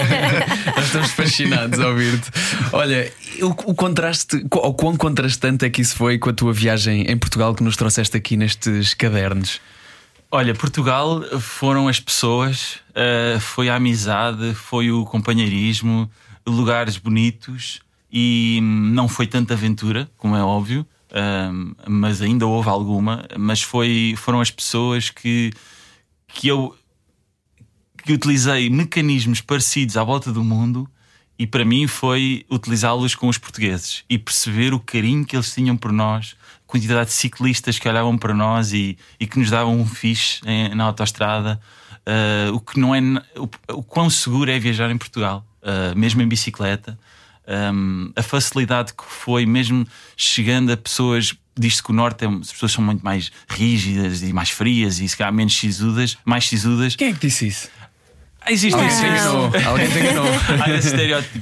Estamos fascinados a ouvir-te. Olha, o, o contraste, o quão contrastante é que isso foi com a tua viagem em Portugal que nos trouxeste aqui nestes cadernos? Olha, Portugal foram as pessoas, uh, foi a amizade, foi o companheirismo, lugares bonitos e não foi tanta aventura, como é óbvio, uh, mas ainda houve alguma. Mas foi, foram as pessoas que, que eu que utilizei mecanismos parecidos à volta do mundo e para mim foi utilizá-los com os portugueses e perceber o carinho que eles tinham por nós, a quantidade de ciclistas que olhavam para nós e, e que nos davam um fixe em, na autoestrada. Uh, o que não é o, o, quão seguro é viajar em Portugal, uh, mesmo em bicicleta. Um, a facilidade que foi, mesmo chegando a pessoas diz-se que o norte é, as pessoas são muito mais rígidas e mais frias e se calhar menos sisudas, mais sisudas. Quem é que disse isso? Existe Alguém esse, te enganou. Alguém te enganou. há esse estereótipo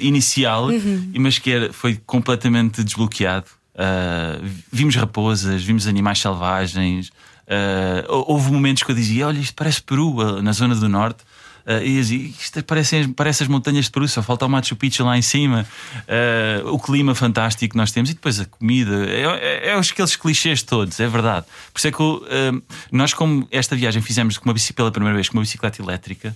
inicial, mas que era, foi completamente desbloqueado. Uh, vimos raposas, vimos animais selvagens. Uh, houve momentos que eu dizia: Olha, isto parece Peru, na zona do norte. Uh, e isto parece, parece as montanhas de Peru, só falta o Machu Picchu lá em cima. Uh, o clima fantástico que nós temos e depois a comida. É, é, é aqueles clichês todos, é verdade. Por isso é que uh, nós, como esta viagem fizemos com uma bicicleta pela primeira vez com uma bicicleta elétrica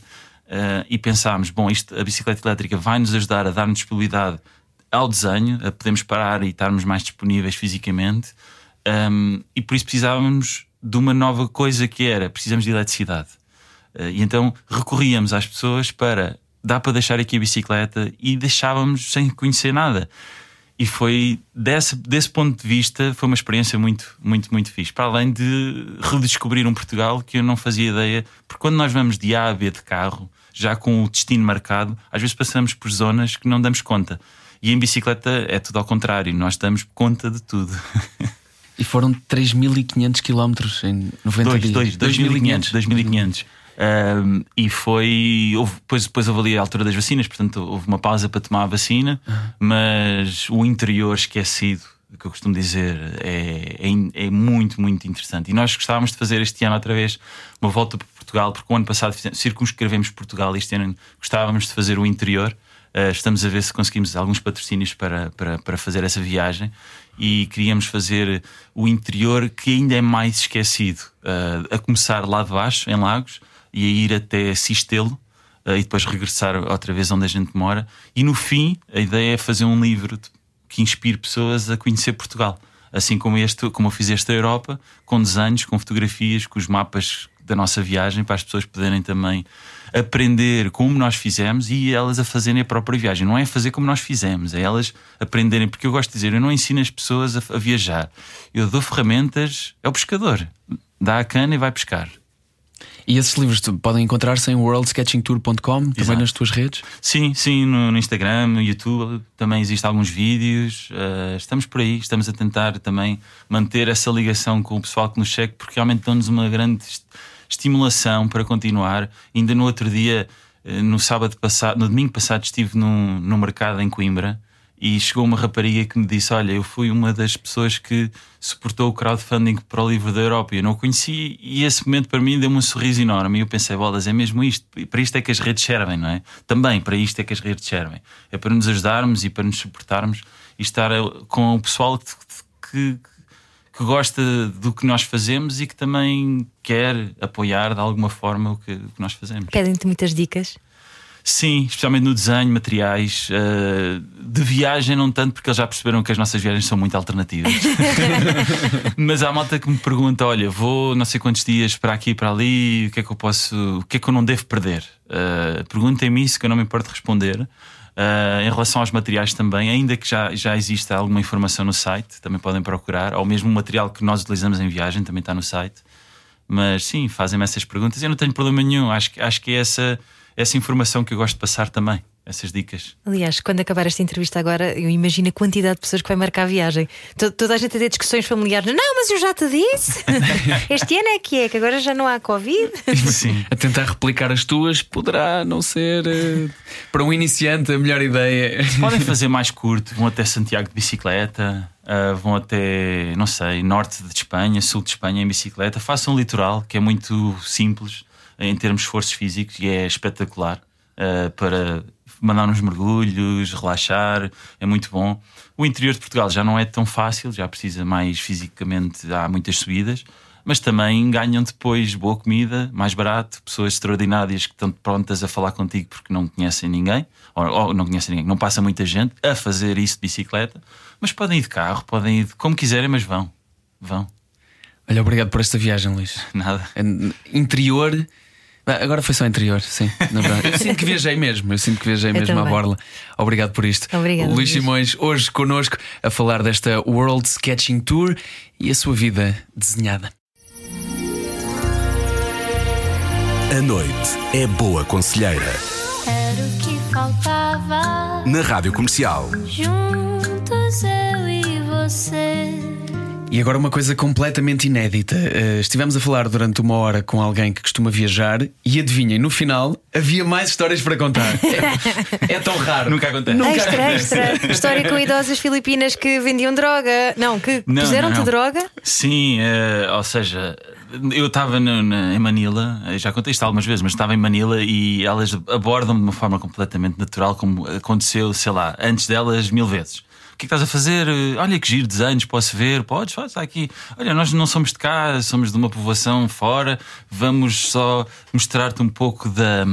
e pensámos: bom, isto, a bicicleta elétrica vai nos ajudar a dar-nos disponibilidade ao desenho, a podermos parar e estarmos mais disponíveis fisicamente. Um, e por isso precisávamos de uma nova coisa que era: precisamos de eletricidade. Eh, e então recorríamos às pessoas para dá para deixar aqui a bicicleta e deixávamos sem conhecer nada. E foi desse, desse ponto de vista, foi uma experiência muito, muito, muito fixe. Para além de redescobrir um Portugal que eu não fazia ideia, porque quando nós vamos de A a B de carro, já com o destino marcado, às vezes passamos por zonas que não damos conta. E em bicicleta é tudo ao contrário, nós damos conta de tudo. E foram 3.500 km em 90 dois, dias. 2.500. 2.500. Um, e foi. Houve, depois, depois houve ali a altura das vacinas, portanto, houve uma pausa para tomar a vacina, uhum. mas o interior esquecido, que eu costumo dizer, é, é, é, muito, muito interessante. E nós gostávamos de fazer este ano outra vez uma volta para Portugal, porque o ano passado circunscrevemos Portugal, este ano gostávamos de fazer o interior. Uh, estamos a ver se conseguimos alguns patrocínios para, para, para fazer essa viagem e queríamos fazer o interior que ainda é mais esquecido, uh, a começar lá de baixo, em Lagos e a ir até Sistelo uh, e depois regressar outra vez onde a gente mora. E no fim, a ideia é fazer um livro que inspire pessoas a conhecer Portugal. Assim como, este, como eu fiz esta Europa, com desenhos, com fotografias, com os mapas da nossa viagem, para as pessoas poderem também aprender como nós fizemos e elas a fazerem a própria viagem. Não é fazer como nós fizemos, é elas aprenderem. Porque eu gosto de dizer, eu não ensino as pessoas a, viajar, eu dou ferramentas ao pescador. Dá a cana e vai pescar. E esses livros podem encontrar-se em worldsketchingtour.com, também nas tuas redes? Sim, sim, no, no, Instagram, no YouTube, também existem alguns vídeos. Uh, estamos por aí, estamos a tentar também manter essa ligação com o pessoal que nos segue, porque realmente dão-nos uma grande estimulação para continuar. Ainda no outro dia, uh, no sábado passado, no domingo passado, estive num, num mercado em Coimbra e chegou uma rapariga que me disse: Olha, eu fui uma das pessoas que suportou o crowdfunding para o livro da Europa. Eu não o conheci e esse momento para mim deu-me um sorriso enorme. E eu pensei: Bolas, é mesmo isto. E para isto é que as redes servem, não é? Também para isto é que as redes servem. É para nos ajudarmos e para nos suportarmos e estar com o pessoal que, que, que gosta do que nós fazemos e que também quer apoiar de alguma forma o que, o que nós fazemos. Pedem-te muitas dicas? Sim, especialmente no desenho, materiais. Uh, de viagem, não tanto, porque eles já perceberam que as nossas viagens são muito alternativas. Mas há malta que me pergunta: olha, vou não sei quantos dias para aqui e para ali, o que é que eu posso, o que é que eu não devo perder? Uh, Perguntem-me isso que eu não me importo responder. Uh, em relação aos materiais também, ainda que já, já exista alguma informação no site, também podem procurar, ou mesmo o material que nós utilizamos em viagem também está no site. Mas sim, fazem-me essas perguntas. Eu não tenho problema nenhum, acho, acho que é essa essa informação que eu gosto de passar também. essas dicas. Aliás, quando acabar esta entrevista agora, eu imagino a quantidade de pessoas que vai marcar a viagem. To- Toda a gente a ter discussões familiares. Não, mas eu já te disse. este ano é que é, que agora já não há Covid. Sim. A tentar replicar as tuas poderá não ser eh, para um iniciante a melhor ideia. Podem fazer mais curto, vão até Santiago de bicicleta, ah, vão até, não sei, norte de Espanha, sul de Espanha em bicicleta. Façam um litoral, que é muito simples em termos de esforços físicos e é espetacular ah, para mandar uns mergulhos, relaxar, é muito bom. O interior de Portugal já não é tão fácil, já precisa mais fisicamente, há muitas subidas. Mas também ganham depois boa comida, mais barato, pessoas extraordinárias que estão prontas a falar contigo porque não conhecem ninguém, ou, ou não conhecem ninguém, não passa muita gente a fazer isso de bicicleta, mas podem ir de carro, podem ir de, como quiserem, mas vão. Vão. Olha, obrigado por esta viagem, Luís. Nada. Interior. Agora foi só interior, sim. na verdade. Eu sinto que viajei mesmo, eu sinto que viajei Eu mesmo à também. borla. Obrigado por isto. Obrigada, Luís Luís. Simões, hoje connosco a falar desta World Sketching Tour e a sua vida desenhada. A noite é boa conselheira. Era o que faltava. Na Rádio Comercial. Juntos eu e você. E agora uma coisa completamente inédita. Eh, estivemos a falar durante uma hora com alguém que costuma viajar e adivinhem, no final havia mais histórias para contar. É, é tão raro. Nunca acontece. extra, extra. História com idosas filipinas que vendiam droga. Não, que puseram-te droga. Sim, eh, ou seja, eu estava em Manila, eh, já contei isto algumas vezes, mas estava em Manila e elas abordam-me de uma forma completamente natural, como aconteceu, sei lá, antes delas mil vezes. O que é que estás a fazer? Olha que giro desenhos, posso ver? Podes, faz, está aqui. Olha, nós não somos de cá, somos de uma povoação fora, vamos só mostrar-te um pouco da.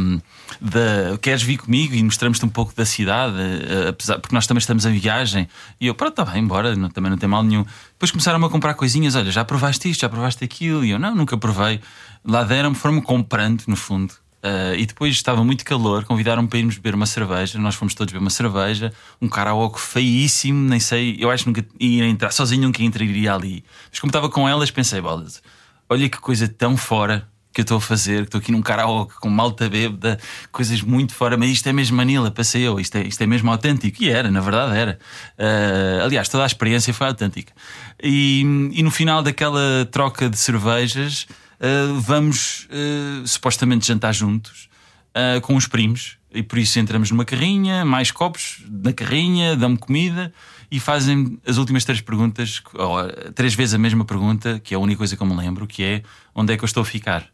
da queres vir comigo e mostramos-te um pouco da cidade, eh, apesar, porque nós também estamos em viagem. E eu, pronto, está bem, embora, também não tem mal nenhum. Depois começaram a comprar coisinhas, olha, já provaste isto, já provaste aquilo. E eu, não, nunca provei. Lá deram-me, foram-me comprando, no fundo. Uh, e depois estava muito calor, convidaram-me para irmos beber uma cerveja. Nós fomos todos beber uma cerveja, um karaoke feíssimo, nem sei, eu acho que nunca ia entrar, sozinho nunca entraria ali. Mas como estava com elas, pensei, bolas, olha que coisa tão fora que eu estou a fazer, que estou aqui num karaoke com malta bêbada, coisas muito fora, mas isto é mesmo Manila, passei eu, isto é, isto é mesmo autêntico. E era, na verdade era. Uh, aliás, toda a experiência foi autêntica. E, e no final daquela troca de cervejas, uh, vamos uh, supostamente jantar juntos uh, com os primos. E por isso entramos numa carrinha, mais copos na carrinha, dão-me comida e fazem as últimas três perguntas, ou, três vezes a mesma pergunta, que é a única coisa que eu me lembro, que é onde é que eu estou a ficar?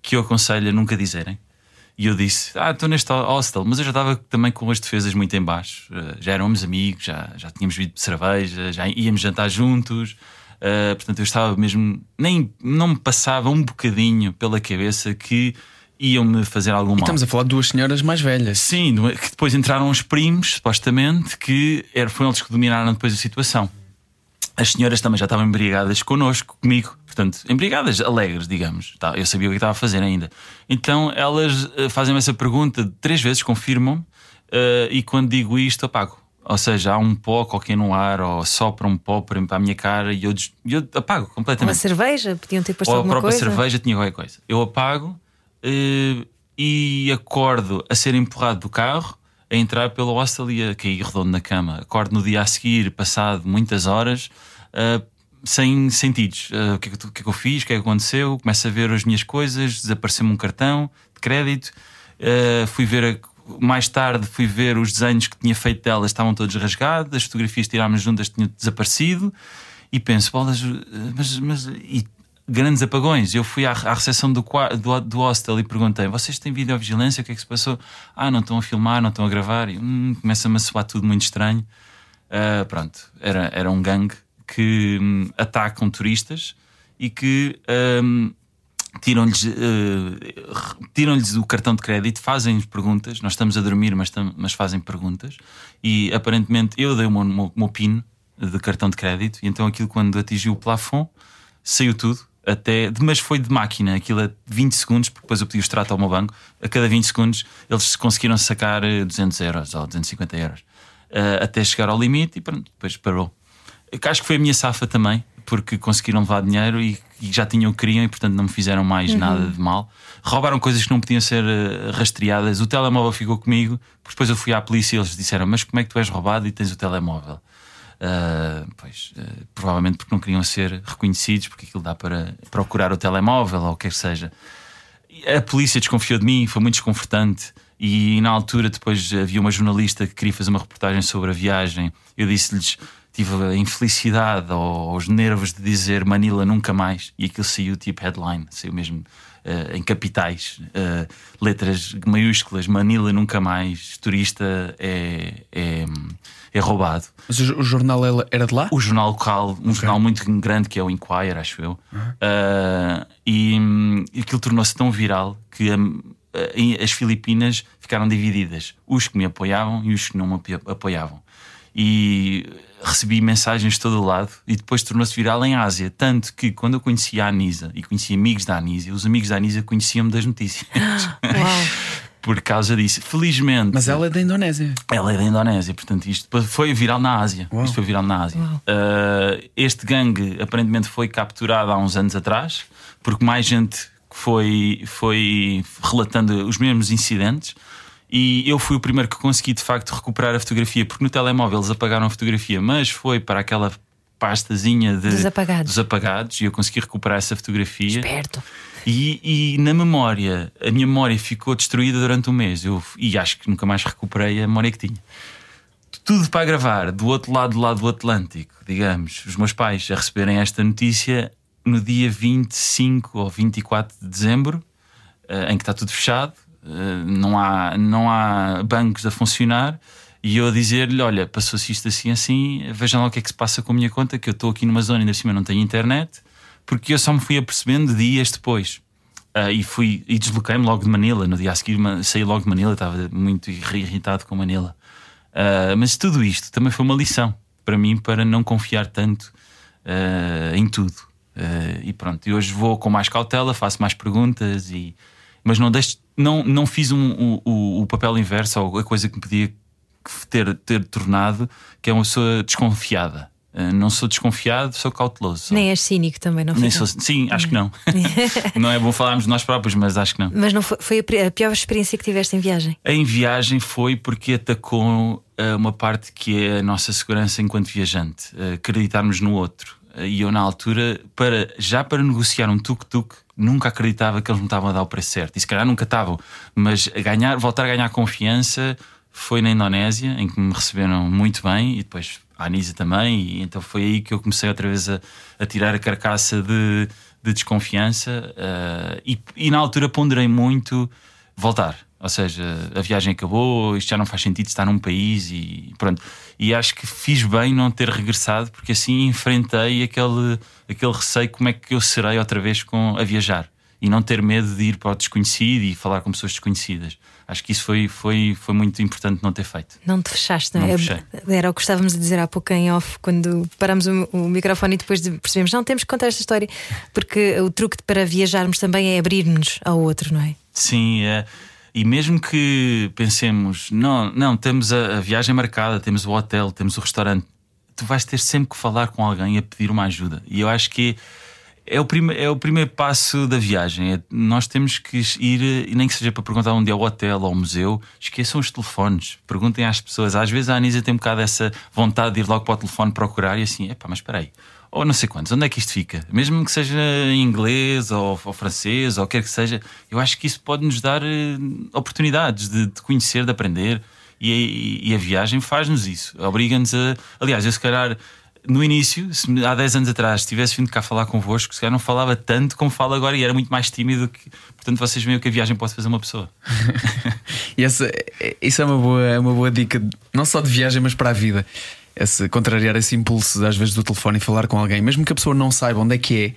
Que eu aconselho a nunca dizerem. E eu disse: Ah, estou neste hostel, mas eu já estava também com as defesas muito em baixo. Já éramos amigos, já, já tínhamos bebido cerveja, já íamos jantar juntos. Uh, portanto, eu estava mesmo. Nem, não me passava um bocadinho pela cabeça que iam-me fazer algum mal. Estamos a falar de duas senhoras mais velhas. Sim, que depois entraram os primos, supostamente, que eram, foram eles que dominaram depois a situação. As senhoras também já estavam embriagadas connosco, comigo, portanto, embriagadas, alegres, digamos. Tá, Eu sabia o que estava a fazer ainda. Então elas eh, fazem-me essa pergunta três vezes, confirmam, eh, e quando digo isto, apago. Ou seja, há um pó qualquer no ar, ou sopra um pó para a minha cara e eu, eu apago Uma completamente cerveja, podiam ter posto ou a alguma própria coisa. cerveja tinha qualquer coisa. Eu apago eh, e acordo a ser empurrado do carro, a entrar pelo hostel e a cair redondo na cama. Acordo no dia a seguir, passado muitas horas, eh, sem sentidos. Eh, o, que é que, eu- o que é que eu fiz? O que é que aconteceu? Começo a ver as minhas coisas, desapareceu-me um cartão de crédito. Fui ver a- mais tarde fui ver os desenhos que tinha feito delas, estavam todos rasgados, as fotografias tirámos juntas tinham desaparecido e penso, bolas, mas, mas e grandes apagões. Eu fui à, à recepção do, do, do hostel e perguntei: vocês têm videovigilância? O que é que se passou? Ah, não estão a filmar, não estão a gravar. E, hum, Começa-me a soar tudo muito estranho. Ah, pronto, era, era um gangue que hum, atacam turistas e que hum, tiram-lhes eh, tiram-lhes o cartão de crédito, fazem perguntas. Nós estamos a dormir, mas, mas fazem perguntas. E aparentemente eu dei o meu, meu- meu PIN de cartão de crédito, e então aquilo, quando atingiu o plafond, saiu tudo. Até, mas foi de máquina, aquilo a 20 segundos, porque depois eu pedi o extrato ao meu banco. A cada 20 segundos eles conseguiram sacar eh, 200 euros ou 250 euros eh, até chegar ao limite e pronto, depois parou. Acho que foi a minha safa também, porque conseguiram levar dinheiro e, e já tinham o que queriam e, portanto, não me fizeram mais nada de mal. Roubaram coisas que não podiam ser eh, rastreadas. O telemóvel ficou comigo, depois eu fui à polícia e eles disseram: Mas como é que tu és roubado e tens o telemóvel? Uh, pois, uh, provavelmente porque não queriam ser reconhecidos, porque aquilo dá para procurar o telemóvel ou o que seja. A polícia desconfiou de mim, foi muito desconfortante. E na altura, depois havia uma jornalista que queria fazer uma reportagem sobre a viagem. Eu disse-lhes: tive a infelicidade ou os nervos de dizer Manila nunca mais. E aquilo saiu tipo headline, saiu mesmo uh, em capitais, uh, letras maiúsculas: Manila nunca mais, turista é, é, é roubado. Mas o, jornal era de lá? O jornal local, um okay. jornal muito grande que é o Inquirer, acho eu. Uhum. Uh, e um, aquilo tornou-se tão viral que as Filipinas ficaram divididas. Os que me apoiavam e os que não me apoiavam. E recebi mensagens de todo o lado e depois tornou-se viral em Ásia. Tanto que quando eu conhecia a Anisa e conhecia amigos da Anisa, os amigos da Anisa conheciam-me das notícias. Por causa disso, felizmente. Mas ela é da Indonésia. Ela é da Indonésia, portanto, isto foi viral na Ásia. Uau. Isto foi viral na Ásia. Uh, este gangue aparentemente foi capturado há uns anos atrás, porque mais gente foi, foi relatando os mesmos incidentes. E eu fui o primeiro que consegui de facto recuperar a fotografia, porque no telemóvel eles apagaram a fotografia, mas foi para aquela pastazinha de, dos, apagados. dos apagados e eu consegui recuperar essa fotografia. Esperto. E, e, na memória, a minha memória ficou destruída durante um mês eu, e acho que nunca mais recuperei a memória que tinha. Tudo para gravar do outro lado do lado do Atlântico, digamos, os meus pais a receberem esta notícia no dia 25 ou 24 de dezembro, uh, em que está tudo fechado, não, há, não há bancos a funcionar. E eu a dizer-lhe: Olha, passou-se isto assim, assim, vejam lá o que é que se passa com a minha conta, que eu estou aqui numa zona, ainda por cima não tenho internet, porque eu só me fui apercebendo dias depois. Uh, e fui e desloquei-me logo de Manila. No dia a seguir saí logo de Manila, estava muito irritado com Manila. Uh, mas tudo isto também foi uma lição para mim para não confiar tanto uh, em tudo. E pronto, e hoje vou com mais cautela, faço mais perguntas, e, mas não, deixo, não, não fiz um, o, o papel inverso ou a coisa que me podia ter, ter tornado, que é uma pessoa desconfiada. Uh, não sou desconfiado, sou cauteloso. Nem és cínico também, não Nem sou, Sim, acho que não. não é bom falarmos de nós próprios, mas acho que não. Mas não foi, foi a pior experiência que tiveste em viagem? Em viagem foi porque atacou uh, uma parte que é a nossa segurança enquanto viajante, uh, acreditarmos no outro. E eu, na altura, para, já para negociar um tuk-tuk, nunca acreditava que eles me estavam a dar o preço certo. E se calhar nunca estavam, mas ganhar, voltar a ganhar confiança foi na Indonésia, em que me receberam muito bem, e depois a Anísia também. E então foi aí que eu comecei outra vez a, a tirar a carcaça de, de desconfiança. Uh, e, e na altura ponderei muito voltar. Ou seja, a viagem acabou, isto já não faz sentido estar num país e pronto. E acho que fiz bem não ter regressado, porque assim enfrentei aquele, aquele receio como é que eu serei outra vez com, a viajar e não ter medo de ir para o desconhecido e falar com pessoas desconhecidas. Acho que isso foi, foi, foi muito importante não ter feito. Não te fechaste, não, não é? Era o que estávamos a dizer há pouco em off, quando paramos o, o microfone e depois percebemos, não, temos que contar esta história, porque o truque para viajarmos também é abrir-nos ao outro, não é? Sim, é. E mesmo que pensemos, não, não, temos a, a, viagem marcada, temos o hotel, temos o restaurante, tu vais ter sempre que falar com alguém a pedir uma ajuda. E eu acho que é o, prime, é o primeiro passo da viagem. É, nós temos que ir, e nem que seja para perguntar onde é o hotel ou o museu, esqueçam os telefones, perguntem às pessoas. Às vezes a Anisa tem um bocado essa vontade de ir logo para o telefone procurar e assim, epá, mas espera aí ou não sei quantos, onde é que isto fica? Mesmo que seja em inglês ou, ou francês ou quer que seja, eu acho que isso pode nos dar uh, oportunidades de, de, conhecer, de aprender. E, e, a viagem faz-nos isso, obriga-nos a. Aliás, eu se calhar no início, se há 10 anos atrás tivesse vindo cá falar convosco, se calhar não falava tanto como falo agora e era muito mais tímido. Que, portanto, vocês veem o que a viagem pode fazer uma pessoa. e essa, isso é uma boa, é uma boa dica, não só de viagem, mas para a vida esse, contrariar esse impulso às vezes do telefone e falar com alguém, mesmo que a pessoa não saiba onde é que é,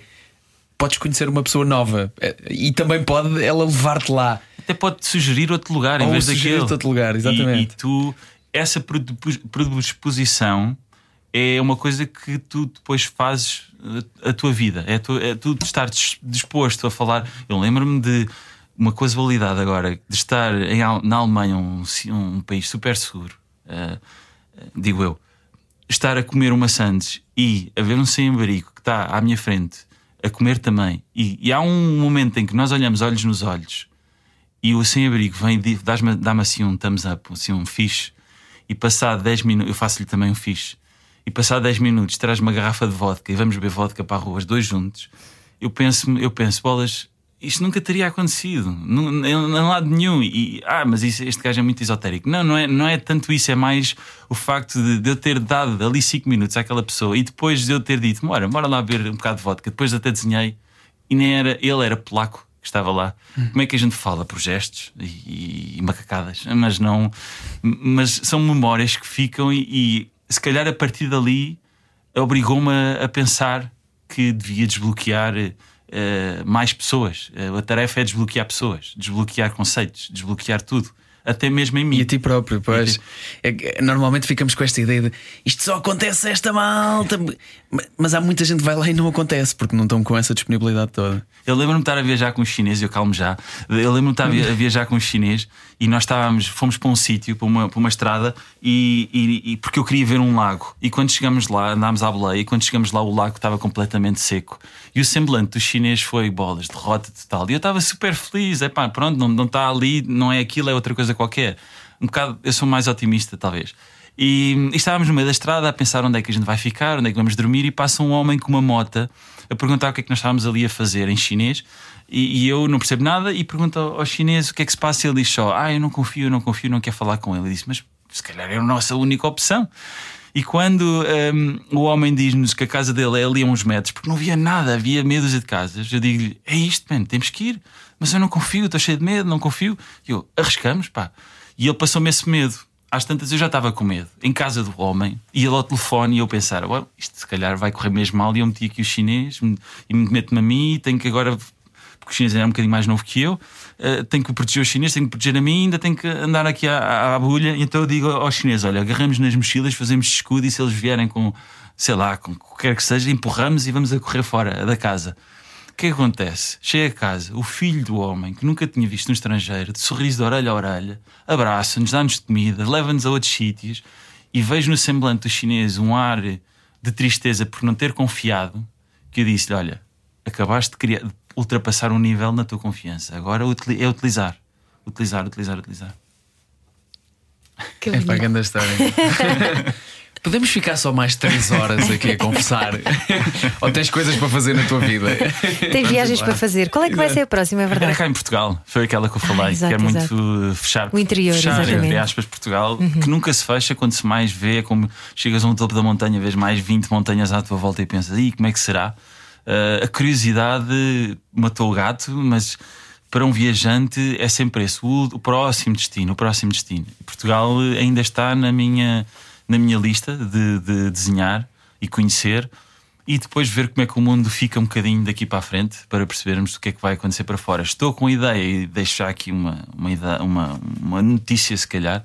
podes conhecer uma pessoa nova é, e também pode ela levar-te lá. Até pode sugerir outro lugar Ou em vez daquele. outro lugar, exatamente. E, e tu, essa predisposição é uma coisa que tu depois fazes a, a tua vida. É tu, é tu estar disposto a falar. Eu lembro-me de uma coisa validada agora, de estar em, na Alemanha, um, um país super seguro, uh, digo eu estar a comer uma sandes e haver um sem-abrigo que está à minha frente a comer também, e, e há um momento em que nós olhamos olhos nos olhos e o sem-abrigo vem e dá-me dá assim um thumbs up, assim um fixe, e passado 10 minutos, eu faço-lhe também um fixe, e passado 10 minutos traz uma garrafa de vodka e vamos beber vodka para a rua, os dois juntos, eu penso, eu penso, bolas, isto nunca teria acontecido, não, em lado nenhum. E, ah, mas isso- este gajo é muito esotérico. Não, não é, não é tanto isso, é mais o facto de, de eu ter dado ali 5 minutos àquela pessoa e depois de eu ter dito, bora, bora lá beber um bocado de vodka, depois até desenhei, e nem era, ele era polaco que estava lá. Como é que a gente fala por gestos e, e macacadas? Mas não, mas são memórias que ficam e, e se calhar a partir dali obrigou-me a, a pensar que devia desbloquear eh, mais pessoas. Eh, a tarefa é desbloquear pessoas, desbloquear conceitos, desbloquear tudo, até mesmo em mim. E a ti próprio, pois. É que, normalmente ficamos com esta ideia de isto só acontece a esta malta, mas há muita gente que vai lá e não acontece porque não estão com essa disponibilidade toda. Eu lembro-me de estar a viajar com os chineses, eu calmo já. Eu lembro-me de estar a via- a viajar com os chineses e nós estávamos, fomos para um sítio, para uma, para uma estrada, e, e- e- porque eu queria ver um lago. E quando chegamos lá, andámos à boleia, e quando chegamos lá, o lago estava completamente seco. E o semblante dos chineses foi bolas, derrota total. E eu estava super feliz, é pá, pronto, não, não está ali, não é aquilo, é outra coisa qualquer. Um bocado, eu sou mais otimista, talvez. E, e estávamos no meio da estrada a pensar onde é que a gente vai ficar, onde é que vamos dormir, e passa um homem com uma mota a perguntar o que é que nós estávamos ali a fazer em chinês. E, e eu não percebo nada e pergunto ao, chinês o que é que se passa. E ele diz só: Ah, eu não confio, eu não confio, não quero falar com ele. Eu disse: Mas se calhar é a nossa única opção. E quando hum, o homem diz-nos que a casa dele é ali a uns metros, porque não havia nada, havia dúzia de casas, eu digo-lhe: É isto, mano, temos que ir. Mas eu não confio, estou cheio de medo, não confio. E eu: Arriscamos, pá. E ele passou-me esse medo. Às tantas eu já estava com medo, em casa do homem, e ele ao telefone e eu pensar: well, isto se calhar vai correr mesmo mal. E eu meti aqui o chinês e me meto-me a mim, tenho que agora, porque o chinês era um bocadinho mais novo que eu, eh, tenho que proteger os chineses, tenho que proteger a mim, ainda tenho que andar aqui à, à, bulha. Então eu digo aos chineses: olha, agarramos nas mochilas, fazemos escudo, e se eles vierem com, sei lá, com o que seja, empurramos e vamos a correr fora da casa. O que é acontece? Chega a casa, o filho do homem, que nunca tinha visto no estrangeiro, de sorriso de orelha a orelha, abraça-nos, dá-nos comida, leva-nos a outros sítios e vejo no semblante do chinês um ar de tristeza por não ter confiado. Que eu disse-lhe: Olha, acabaste de, criar- de ultrapassar um nível na tua confiança, agora é utilizar. Utilizar, utilizar, utilizar. Que É para a grande história. Podemos ficar só mais 3 horas aqui a conversar? Ou tens coisas para fazer na tua vida? Tem viagens para fazer. Qual é que vai ser a próxima, é Era verdade? cá em Portugal, foi aquela que eu falei, Ah, exato, quero muito exato. uh, fechar, O interior, fechar exatamente. Uhum. entre aspas, Portugal, que nunca se fecha quando se mais vê, é como chegas a um topo da montanha, vês mais 20 montanhas à tua volta e pensas, Ih, como é que será? Uh, a curiosidade matou o gato, mas para um viajante é sempre esse, o, o próximo destino, o próximo destino. Portugal ainda está na minha, na minha lista de, de desenhar e conhecer e depois ver como é que o mundo fica um bocadinho daqui para a frente para percebermos o que é que vai acontecer para fora. Estou com a ideia, e deixo já aqui uma, uma, ideia- uma, uma notícia, se calhar,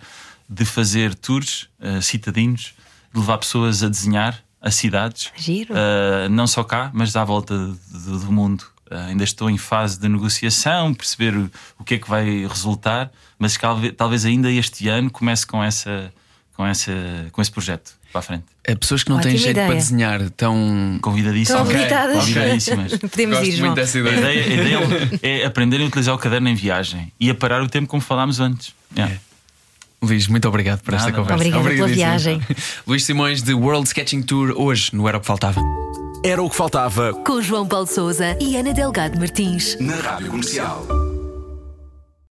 de fazer tours uh, citadinos, de levar pessoas a desenhar a cidades, Giro. uh, não só cá, mas à volta do, do mundo. Uh, ainda estou em fase de negociação, perceber o, o que é que vai resultar, mas talvez, talvez ainda este ano comece com, essa, com, essa, com esse projeto para a frente. É pessoas que não têm Ótima jeito para ideia. desenhar tão. Convidadíssimas. Estão habilitadas. Convidadíssimas. Podemos Gosto ir, muito dessa A ideia. ideia, a ideia é aprenderem a utilizar o caderno em viagem e a parar o tempo como falámos antes. Yeah. Luís, muito obrigado por esta Nada, conversa. Obrigada pela viagem. Luís Simões de World Sketching Tour, hoje no Era o que Faltava. Era o que faltava Com João Paulo Souza e Ana Delgado Martins. na Rádio Comercial.